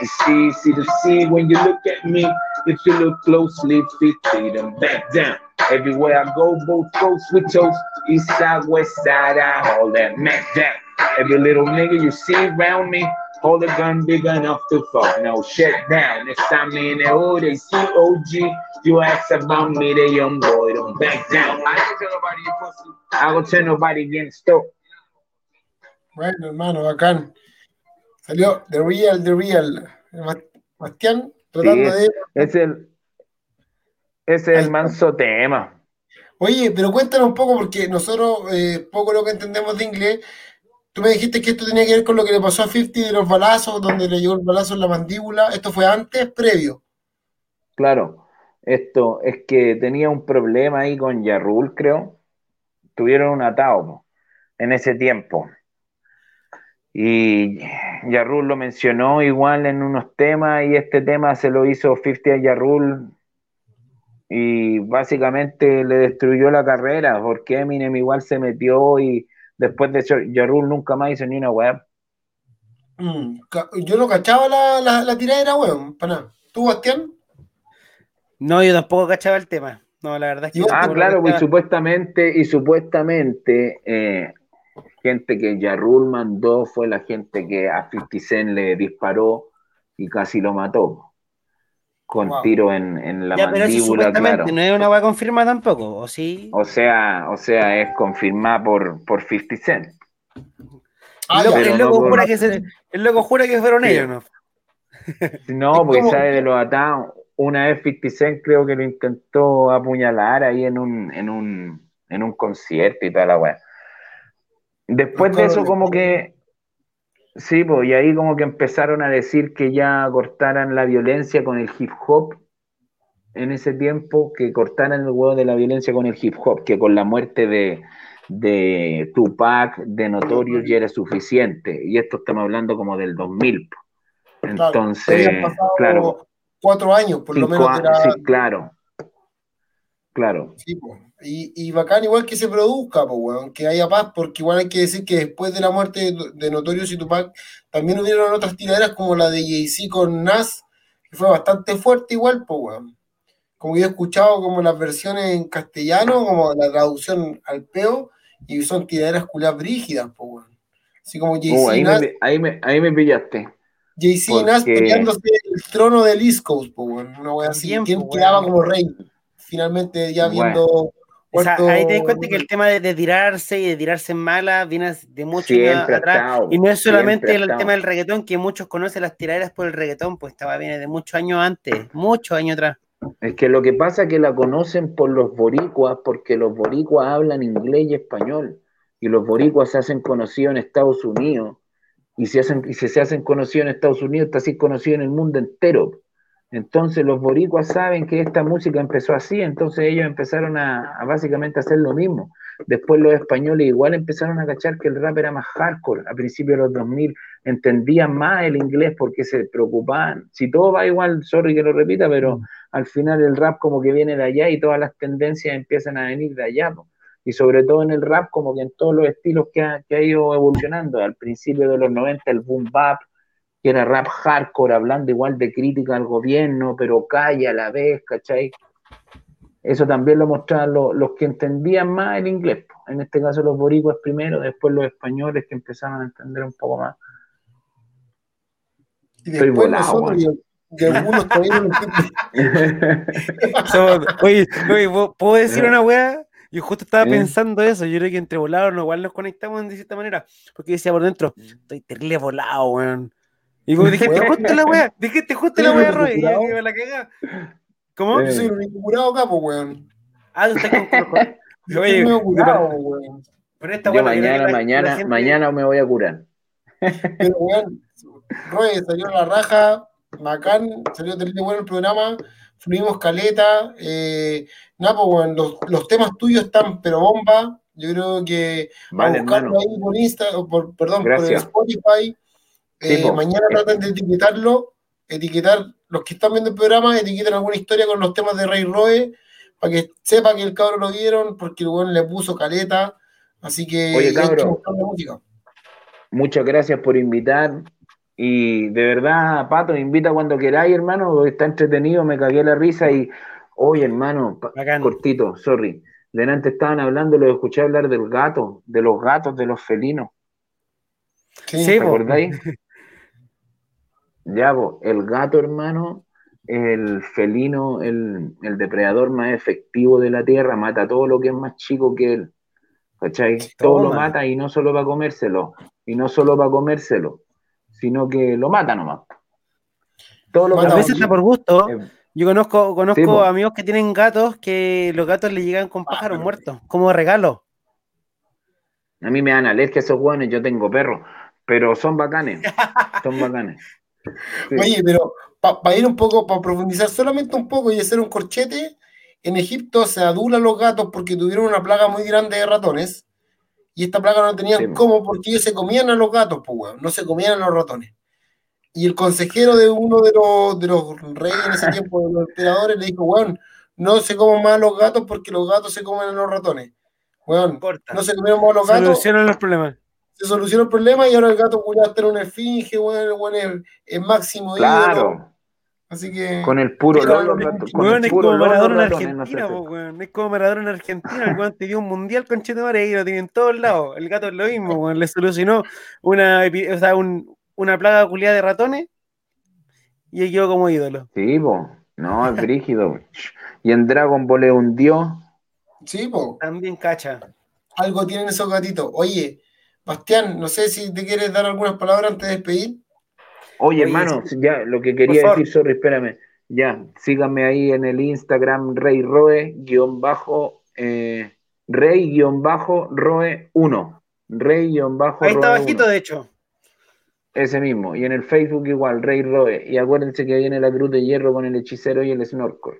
It's easy to see when you look at me. If you look closely, 50 them back down. Everywhere I go, both coast with toast. East side, west side, I hold that Mac down. Every little nigga you see around me, hold a gun big enough to fuck. No shut down. Next time me in the hood, they see OG. You ask about me, they young boy, don't back down. I ain't tell nobody you pussy. I don't tell nobody against up. Bueno, hermano, bacán. Salió The Real, The Real. Bast- Bastián, tratando Sí, de. Es el, ese es el manso tema. Oye, pero cuéntanos un poco, porque nosotros, eh, poco lo que entendemos de inglés. Tú me dijiste que esto tenía que ver con lo que le pasó a 50 de los balazos, donde le llegó el balazo en la mandíbula. ¿Esto fue antes, previo? Claro, esto es que tenía un problema ahí con Yarrul, creo. Tuvieron un atado en ese tiempo. Y Yarrul lo mencionó igual en unos temas y este tema se lo hizo 50 a Yarrul y básicamente le destruyó la carrera porque Eminem igual se metió y después de eso Yarrul nunca más hizo ni una web. Mm, yo no cachaba la, la, la tiradera, weón, para nada. ¿Tú, Bastián? No, yo tampoco cachaba el tema. No, la verdad es que. Ah, Ah, claro, pues cachaba. supuestamente, y supuestamente, eh, gente que Yarrul mandó fue la gente que a 50 Cent le disparó y casi lo mató. Con Wow. tiro en, en la Ya, pero eso mandíbula, supuestamente claro. no es una weá confirmada tampoco, ¿o sí? O sea, o sea, es confirmada por, por 50 Cent. Ah, el, loco, no por- jura que se- el loco jura que fueron Sí. ellos, ¿no? No, como- sabe de los atados. Una vez 50 Cent creo que lo intentó apuñalar ahí en un, en un, en un concierto y toda la weá. Después de eso, como que, sí, pues, y ahí como que empezaron a decir que ya cortaran la violencia con el hip hop en ese tiempo, que cortaran el huevo de la violencia con el hip hop, que con la muerte de, de Tupac, de Notorious ya era suficiente. Y esto estamos hablando como del 2000. po. Claro, Entonces, claro, cuatro años, por lo menos, años, sí, claro. Claro. Sí. Y, y bacán igual que se produzca, po, weón, que haya paz, porque igual hay que decir que después de la muerte de, de Notorious y Tupac, también hubieron otras tiraderas como la de Jay-Z con Nas, que fue bastante fuerte igual, pues, weón. Como yo he escuchado como las versiones en castellano, como la traducción al peo, y son tiraderas culias brígidas, pues, weón. Así como Jay-Z Uh, y ahí, Nas, me, ahí, me, ahí me pillaste. Jay-Z y Nas porque- peleándose el trono del East Coast, pues, weón. Una wea así. ¿Quién quedaba weón. como rey? Finalmente ya Bueno. viendo... O sea, ahí te das cuenta que el tema de, de tirarse y de tirarse en mala viene de mucho atrás. estado, Y no es solamente el, estado. tema del reggaetón, que muchos conocen las tiraderas por el reggaetón, pues estaba viene de muchos años antes, muchos años atrás. Es que lo que pasa es que la conocen por los boricuas, porque los boricuas hablan inglés y español, y los boricuas se hacen conocidos en Estados Unidos, y, se hacen, y si se hacen conocidos en Estados Unidos, está así conocido en el mundo entero. Entonces los boricuas saben que esta música empezó así, entonces ellos empezaron a, a básicamente hacer lo mismo. Después los españoles igual empezaron a cachar que el rap era más hardcore. A principios de los 2000 entendían más el inglés porque se preocupaban. Si todo va igual, sorry que lo repita, pero al final el rap como que viene de allá y todas las tendencias empiezan a venir de allá. Y sobre todo en el rap, como que en todos los estilos que ha, que ha ido evolucionando. Al principio de los 90 el boom bap, que era rap hardcore, hablando igual de crítica al gobierno, pero calla a la vez, ¿cachai? Eso también lo mostraban lo- los que entendían más el inglés. En este caso los boricuas primero, después los españoles que empezaron a entender un poco más. Y Estoy después volado, nosotros, algunos todavía no. So, oye, oye, ¿puedo- ¿puedo decir una weá? Yo justo estaba Eh. pensando eso, yo creo que entre volados igual nos conectamos de cierta manera, porque decía por dentro, estoy terrible volado, weón. Y vos dijiste justo la weá, dijiste justo la weá, Roy, y que me la cagá. ¿Cómo? Yo soy el único curado acá, pues, weón. Ah, tú estás con, Oye, curado, weón. Pero esta Yo mañana, mañana, mañana me voy a curar. Pero, weón, Roy, salió la raja, bacán, salió terrible bueno el programa, fluimos caleta, eh, nada, pues, weón, los, los temas tuyos están pero bomba, yo creo que Vale, a buscarlo hermano. ahí por Insta, o por, perdón, Gracias. por Spotify, eh, mañana traten de etiquetarlo, etiquetar, los que están viendo el programa, etiqueten alguna historia con los temas de Rey Roe, para que sepa que el cabro lo vieron, porque el weón le puso caleta, así que Oye, cabro. buscar la música. Muchas gracias por invitar. Y de verdad, Pato, invita cuando queráis, hermano, porque está entretenido, me cagué la risa y, oye, hermano, Bacán. cortito, sorry. Delante estaban hablando, lo escuché hablar del gato, de los gatos, de los felinos. Sí, Sí, ¿Te acordáis? Ya, po, el gato, hermano, el felino, el, el depredador más efectivo de la tierra, mata todo lo que es más chico que él. ¿Cachai? Todo lo mata y no solo para comérselo, y no solo para comérselo, sino que lo mata nomás. Todo lo que Mata A veces está por gusto. Eh, Yo conozco, conozco Sí, po. amigos que tienen gatos que los gatos le llegan con pájaros pero- muertos, como regalo. A mí me dan alergia esos hueones, yo tengo perros, pero son bacanes, son bacanes. Sí. Oye, pero para ir un poco, para profundizar solamente un poco y hacer un corchete, en Egipto se adulan los gatos porque tuvieron una plaga muy grande de ratones y esta plaga no tenían Sí, cómo porque ellos se comían a los gatos, pues, no se comían a los ratones. Y el consejero de uno de los, de los reyes en ese tiempo, de los emperadores, le dijo, weón, no se coman más a los gatos porque los gatos se comen a los ratones. Weón, no se comieron más a los gatos, Solucionan los problemas. Se solucionó el problema y ahora el gato culiado está en una esfinge, weón, el weón es, máximo ídolo. Claro, Así que. con el puro con Weón, es como Maradona en Argentina, weón. Es como Maradona en Argentina. El weón te dio un mundial con Chetumare y lo tiene en todos lados. El gato es lo mismo, weón. Le solucionó una, o sea, un- una plaga culiada de ratones y él quedó como ídolo. Sí, po. no, es brígido. Y en Dragon Ball es un dios. Sí, po, También cacha. algo tienen esos gatitos. Oye, Bastián, no sé si te quieres dar algunas palabras antes de despedir. Oye, Oye, hermano, sí. ya lo que quería decir, sorry, espérame. Ya, síganme ahí en el Instagram, Rey Roe, guion bajo, eh, Rey guion bajo, Roe 1. Rey guion bajo, Ahí está Roe bajito, 1. de hecho. Ese mismo. Y en el Facebook igual, Rey Roe. Y acuérdense que viene la cruz de hierro con el hechicero y el snorkel.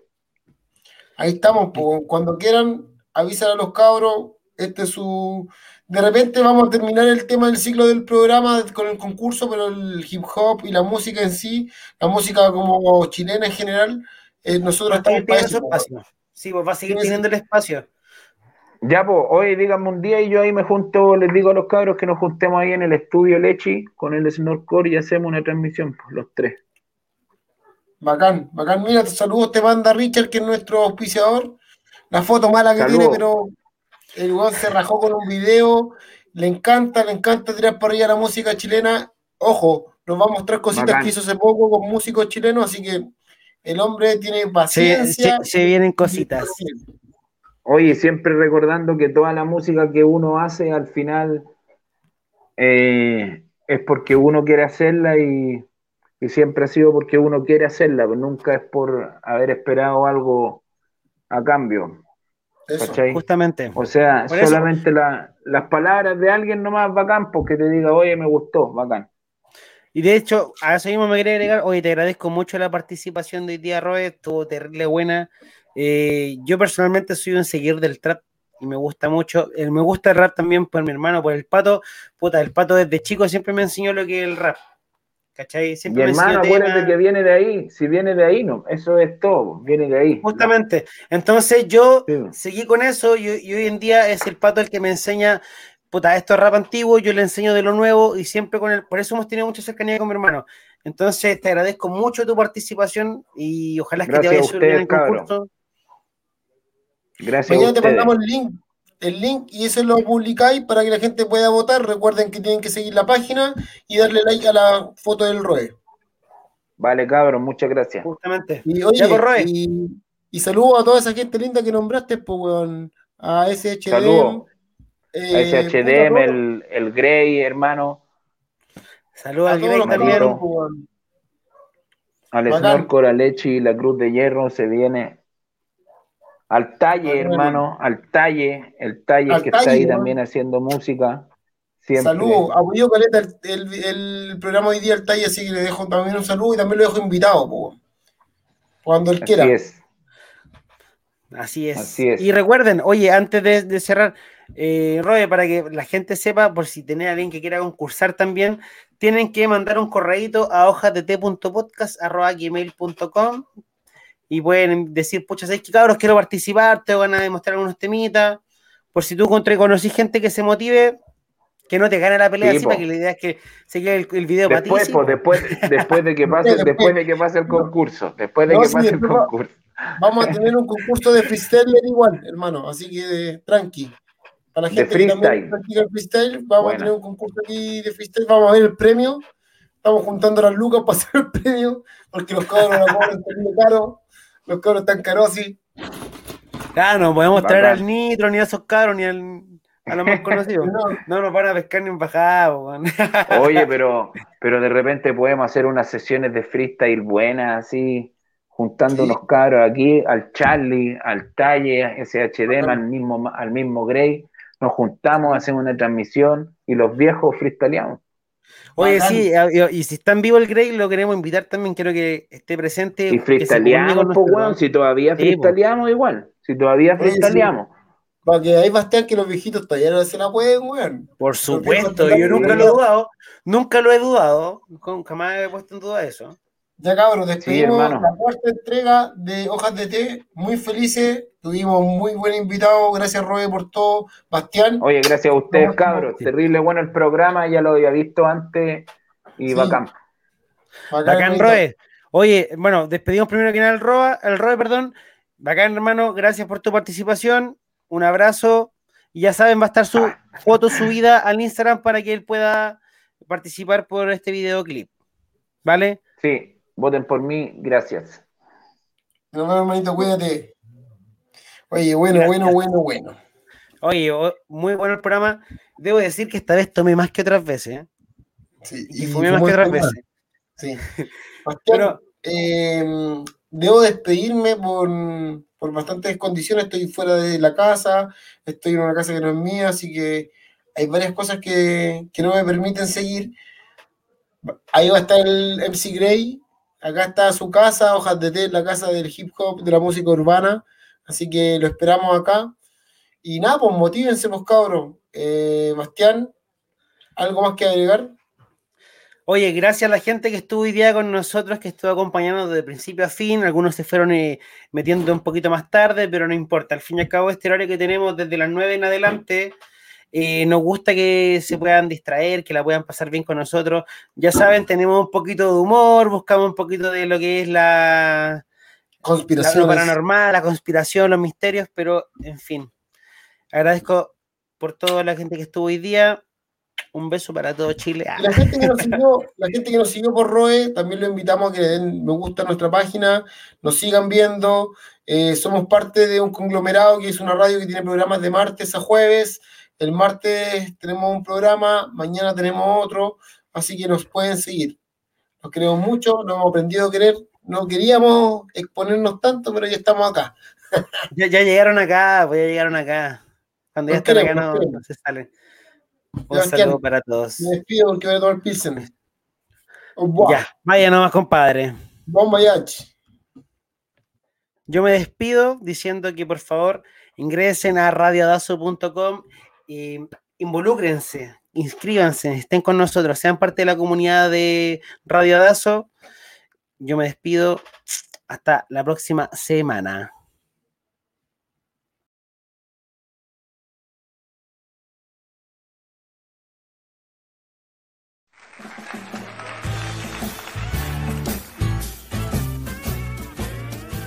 Ahí estamos, po. cuando quieran, avisan a los cabros. Este es su. De repente vamos a terminar el tema del ciclo del programa con el concurso, pero el hip hop y la música en sí, la música como chilena en general, eh, nosotros estamos para eso. espacio. Sí, pues va a seguir Sí, sí. teniendo el espacio. Ya, pues, hoy díganme un día y yo ahí me junto, les digo a los cabros que nos juntemos ahí en el estudio Lechi con el Snorcore y hacemos una transmisión, pues, los tres. Bacán, bacán. Mira, saludos te manda Richard, que es nuestro auspiciador. La foto mala que tiene, pero el weón se rajó con un video. Le encanta, le encanta tirar para arriba la música chilena. Ojo, nos va a mostrar cositas Bacán. que hizo hace poco con músicos chilenos, así que el hombre tiene Se, paciencia. se- se vienen cositas. Oye, siempre recordando que toda la música que uno hace al final eh, es porque uno quiere hacerla y, y siempre ha sido porque uno quiere hacerla, pero nunca es por haber esperado algo a cambio. Eso. ¿cachai? Justamente. O sea, Por solamente la- las palabras de alguien nomás bacán, porque te diga, oye, me gustó, bacán. Y de hecho, a eso mismo me quería agregar, oye, te agradezco mucho la participación de hoy día, Roe, estuvo terrible buena. Eh, yo personalmente soy un seguidor del trap y me gusta mucho. Eh, me gusta el rap también por mi hermano, por el pato. Puta, el pato desde chico siempre me enseñó lo que es el rap. ¿Cachai? Mi Siempre hermano, acuérdate temas. que viene de ahí, si viene de ahí, no, eso es todo, viene de ahí. Justamente. Entonces yo Sí. seguí con eso y, y hoy en día es el pato el que me enseña, puta, esto es rap antiguo, yo le enseño de lo nuevo y siempre con él, por eso hemos tenido mucha cercanía con mi hermano. Entonces te agradezco mucho tu participación y ojalá que te vaya a bien en el concurso. Gracias a Mañana te ustedes. mandamos el link, el link y eso lo publicáis para que la gente pueda votar. Recuerden que tienen que seguir la página y darle like a la foto del Roe. Vale, cabros, muchas gracias. Justamente. Y oye, pues, Roe. y, y saludos a toda esa gente linda que nombraste, pues, weón. A SHD. Saludos. eh, A SHDM, el, el Grey, hermano, Saludos a al todos Grey los también. pues, weón. al Bacán. Snorkel, a Lechi y la Cruz de Hierro se viene. Al Talle, hermano, al Talle, el Talle Al que Talle, está ahí ¿no? también haciendo música. Siempre. Saludos, apoyó Caleta el, el, el programa hoy día el talle, así que le dejo también un saludo y también lo dejo invitado, pues, cuando él quiera. Así es. Así es. Así es. Y recuerden, oye, antes de, de cerrar, eh, Roe, para que la gente sepa, por si tiene alguien que quiera concursar también, tienen que mandar un correíto a hojasdt.podcast.gmail.com y pueden decir, pucha, ¿sabes qué cabros? Quiero participar, te van a demostrar algunos temitas. Por si tú encontré, conocí gente que se motive, que no te gane la pelea, Sí, así, para que la idea es que se quede el, el video para ti. Después, sí, pues, po. después, después de que pase, Después. después de que pase el concurso, después de No, que sí, pase el después concurso. Vamos a tener un concurso de freestyle igual, hermano, así que eh, tranqui. Para la De gente que también freestyle. practica el freestyle, vamos a tener un concurso aquí de freestyle, vamos a ver el premio. Estamos juntando las lucas para hacer el premio, porque los cabros la cobran caro, los cabros están caros así. Claro, no podemos traer al Nitro, ni a esos cabros, ni al, a los más conocidos. No, No nos van a pescar ni en bajada, po, weón. Oye, pero, pero de repente podemos hacer unas sesiones de freestyle buenas, así, juntando Sí. unos cabros aquí, al Charlie, al Talle, SHD, al mismo, al mismo Grey, nos juntamos, hacemos una transmisión y los viejos freestyleamos. Oye, Bacán. sí, y, y si está en vivo el Grey, lo queremos invitar también. Quiero que esté presente. Y comunique pues, si todavía Sí, freestyleamos igual, si todavía freestyleamos. para que ahí Bastián que los viejitos talleros se la pueden, weón. Por supuesto, yo nunca lo he dudado. Nunca lo he dudado. Jamás he puesto en duda eso. Ya cabros, despedimos la cuarta entrega de Hojas de Té, muy felices, tuvimos un muy buen invitado, gracias Robe por todo, Bastián. Oye, gracias a ustedes, cabros. sí. Terrible bueno el programa, ya lo había visto antes y Sí. bacán. Bacán. Roe. Oye, bueno, despedimos primero que nada al Roa, el Roe, perdón. Bacán, hermano, gracias por tu participación. Un abrazo. Y ya saben, va a estar su foto subida al Instagram para que él pueda participar por este videoclip. ¿Vale? Sí, voten por mí, gracias. Nos vemos, hermanito, cuídate. Oye, bueno, Gracias. bueno, bueno, bueno. Oye, muy bueno el programa. Debo decir que esta vez tomé más que otras veces. ¿eh? Sí, Y fumé más que otras veces. Sí. Pero, eh, debo despedirme por, por bastantes condiciones. Estoy fuera de la casa, estoy en una casa que no es mía, así que hay varias cosas que, que no me permiten seguir. Ahí va a estar el MC Gray. Acá está su casa, Hojas de Té, la casa del hip hop, de la música urbana. Así que lo esperamos acá. Y nada, pues motívense, pues cabros. Eh, Bastián, ¿algo más que agregar? Oye, gracias a la gente que estuvo hoy día con nosotros, que estuvo acompañando de principio a fin. Algunos se fueron eh, metiendo un poquito más tarde, pero no importa. Al fin y al cabo, este horario que tenemos desde las 9 en adelante, eh, nos gusta que se puedan distraer, que la puedan pasar bien con nosotros. Ya saben, tenemos un poquito de humor, buscamos un poquito de lo que es la conspiración paranormal, la conspiración, los misterios, pero en fin. Agradezco por toda la gente que estuvo hoy día. Un beso para todo Chile. la, gente que nos siguió, la gente que nos siguió por ROE, también lo invitamos a que le den me gusta a nuestra página, nos sigan viendo. Eh, somos parte de un conglomerado que es una radio que tiene programas de martes a jueves. El martes tenemos un programa, mañana tenemos otro, así que nos pueden seguir. Nos queremos mucho, nos hemos aprendido a querer. No queríamos exponernos tanto, pero ya estamos acá. ya, llegaron acá, pues ya llegaron acá. Cuando ya están acá no, no se salen. Un saludo para todos. Me despido porque voy a tomar pilsen. Ya, vaya nomás, compadre. Bon Yo me despido diciendo que por favor ingresen a radiodazo.com y involúcrense, inscríbanse, estén con nosotros, sean parte de la comunidad de Radio Dazo. Yo me despido. Hasta la próxima semana.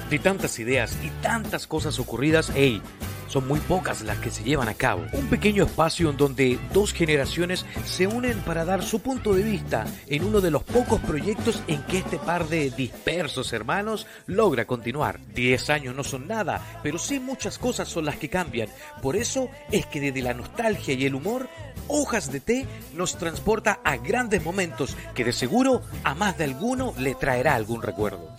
De tantas ideas y tantas cosas ocurridas, hey, son muy pocas las que se llevan a cabo. Un pequeño espacio en donde dos generaciones se unen para dar su punto de vista en uno de los pocos proyectos en que este par de dispersos hermanos logra continuar. Diez años no son nada, pero sí muchas cosas son las que cambian. Por eso es que desde la nostalgia y el humor, Hojas de Té nos transporta a grandes momentos que de seguro a más de alguno le traerá algún recuerdo.